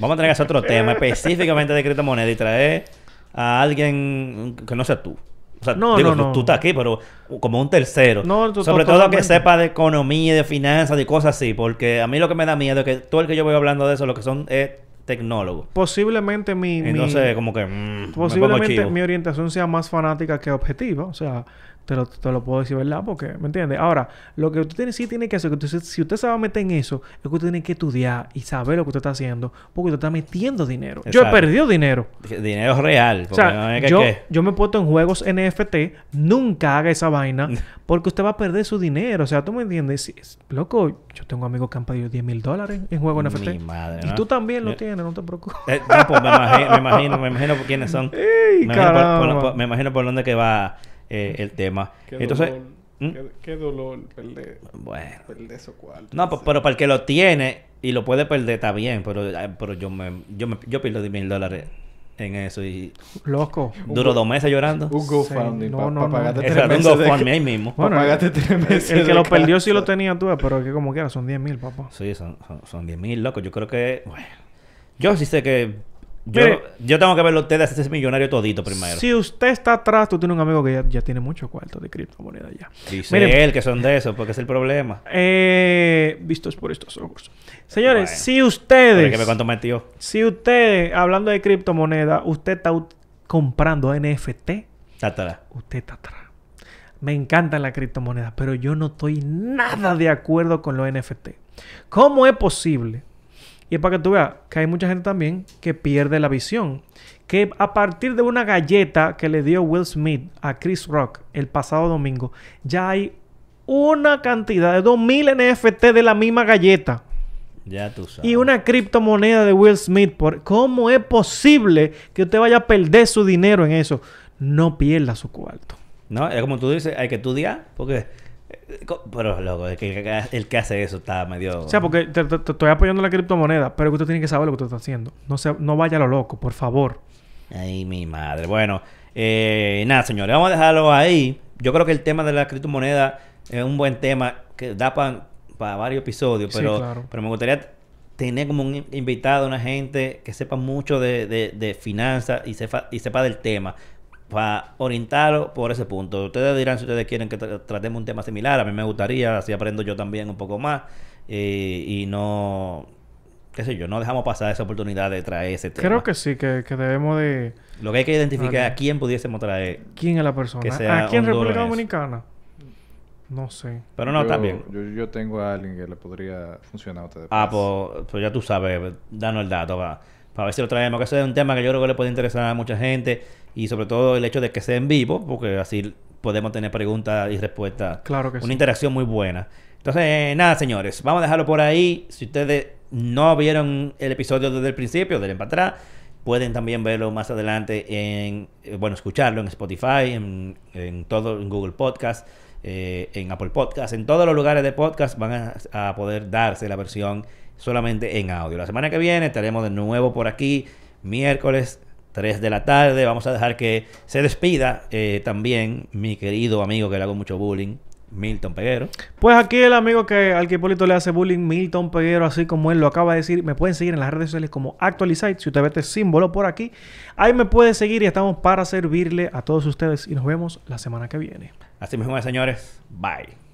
A: Vamos a tener que hacer otro tema específicamente de criptomoneda y traer a alguien que no sea tú. O sea,
B: No,
A: digo,
B: no, no.
A: tú estás aquí, pero como un tercero.
B: No, to-
A: Sobre
B: to-
A: todo que sepa de economía, de finanzas, de cosas así. Porque a mí lo que me da miedo es que todo el que yo voy hablando de eso, lo que son es tecnólogos.
B: Posiblemente mi... mi-
A: Entonces, como que... mm,
B: posiblemente mi orientación sea más fanática que objetiva. O sea, Te lo, te lo puedo decir, ¿verdad? Porque, ¿me entiendes? Ahora, lo que usted tiene, sí tiene que hacer, que usted- si usted se va a meter en eso, es que usted tiene que estudiar y saber lo que usted está haciendo, porque usted está metiendo dinero. Yo he perdido dinero.
A: Dinero real.
B: O sea,
A: no es que-
B: yo, yo me he puesto en juegos NFT, nunca haga esa vaina, porque usted va a perder su dinero. O sea, tú me entiendes. Si- loco, yo tengo amigos que han pedido 10 mil dólares en juegos NFT.
A: Mi madre,
B: Y tú también lo
A: Yo-
B: tienes, no te preocupes.
A: Eh, no, pues me imagino, me imagino, me imagino por quiénes son.
B: ¡Ey,
A: me, imagino por,
B: caramba!
A: por- me imagino por dónde que va eh, el tema. Entonces, ¿Mm?
C: qué, qué dolor perder,
A: bueno.
C: perder esos cuartos.
A: No, pues, pero para el que lo tiene y lo puede perder está bien, pero, pero yo me, yo me, yo pierdo 10 mil dólares en eso y
B: Loco.
A: duro dos meses llorando.
C: Un GoFundMe
B: no,
C: para
B: no,
A: un GoFundMe ahí mismo.
C: Para
B: Bueno,
C: pagarte tres
B: El,
C: meses
B: el que lo perdió sí lo tenía tú, pero que como quiera son 10 mil, papá.
A: Sí, son, son, son 10 mil, loco. Yo creo que, bueno, yo sí sé que yo,
B: Mire.
A: yo tengo que verlo a ustedes hacerse millonario todito primero.
B: Si usted está atrás, tú tienes un amigo que ya, ya tiene mucho cuarto de criptomonedas ya.
A: Dice
B: Mire.
A: él que son de esos, porque es el problema.
B: Eh, vistos por estos ojos. Señores,
A: Bueno.
B: si ustedes,
A: que me cuánto metió.
B: si ustedes, hablando de criptomonedas, usted está comprando NFT,
A: Tátala.
B: usted está atrás. Me encantan las criptomonedas, pero yo no estoy nada de acuerdo con los NFT. ¿Cómo es posible? Y es para que tú veas que hay mucha gente también que pierde la visión. Que a partir de una galleta que le dio Will Smith a Chris Rock el pasado domingo, ya hay una cantidad de 2000 NFT de la misma galleta.
A: Ya tú sabes.
B: Y una criptomoneda de Will Smith. Por... ¿Cómo es posible que usted vaya a perder su dinero en eso? No pierda su cuarto.
A: No, es como tú dices, hay que estudiar, porque... eh, Pero, loco, el que, el que hace eso está medio...
B: O sea, porque te, te- te estoy apoyando la criptomoneda, pero usted tiene que saber lo que usted está haciendo. No, se, no vaya a lo loco, por favor.
A: Ay, mi madre. Bueno, eh, nada, señores, vamos a dejarlo ahí. Yo creo que el tema de la criptomoneda es un buen tema que da para varios episodios,
B: Sí,
A: pero,
B: claro.
A: pero me gustaría tener como un invitado una gente que sepa mucho de, de, de finanzas y sepa, y sepa del tema para orientarlo por ese punto. Ustedes dirán si ustedes quieren que tra- tratemos un tema similar. A mí me gustaría, así aprendo yo también un poco más eh, y no, qué sé yo, no dejamos pasar esa oportunidad de traer ese tema.
B: Creo que sí, que, que debemos de...
A: Lo que hay que identificar
B: Vale.
A: a quién pudiésemos traer.
B: ¿Quién es la persona?
A: Que sea
B: ¿Aquí en República. Dominicana? No sé.
A: Pero no,
C: yo,
A: también.
C: Yo, yo tengo a alguien que le podría funcionar a ustedes.
A: Ah, pues, pues ya tú sabes, danos el dato para, para ver si lo traemos. Que ese es un tema que yo creo que le puede interesar a mucha gente y sobre todo el hecho de que sea en vivo, porque así podemos tener preguntas y respuestas.
B: Claro que
A: Una
B: sí.
A: interacción muy buena. Entonces, eh, nada, señores, vamos a dejarlo por ahí. Si ustedes no vieron el episodio desde el principio, denle para atrás. Pueden también verlo más adelante en, eh, bueno, escucharlo en Spotify, en, en todo, en Google Podcast, eh, en Apple Podcast, en todos los lugares de podcast van a, a poder darse la versión solamente en audio. La semana que viene estaremos de nuevo por aquí, miércoles 3 de la tarde. Vamos a dejar que se despida eh, también mi querido amigo que le hago mucho bullying, Milton Peguero.
B: Pues aquí el amigo que al que Hipólito le hace bullying, Milton Peguero, así como él lo acaba de decir, me pueden seguir en las redes sociales como Actualizite. Si usted ve este símbolo por aquí, ahí me puede seguir y estamos para servirle a todos ustedes. Y nos vemos la semana que viene.
A: Así mismo, señores. Bye.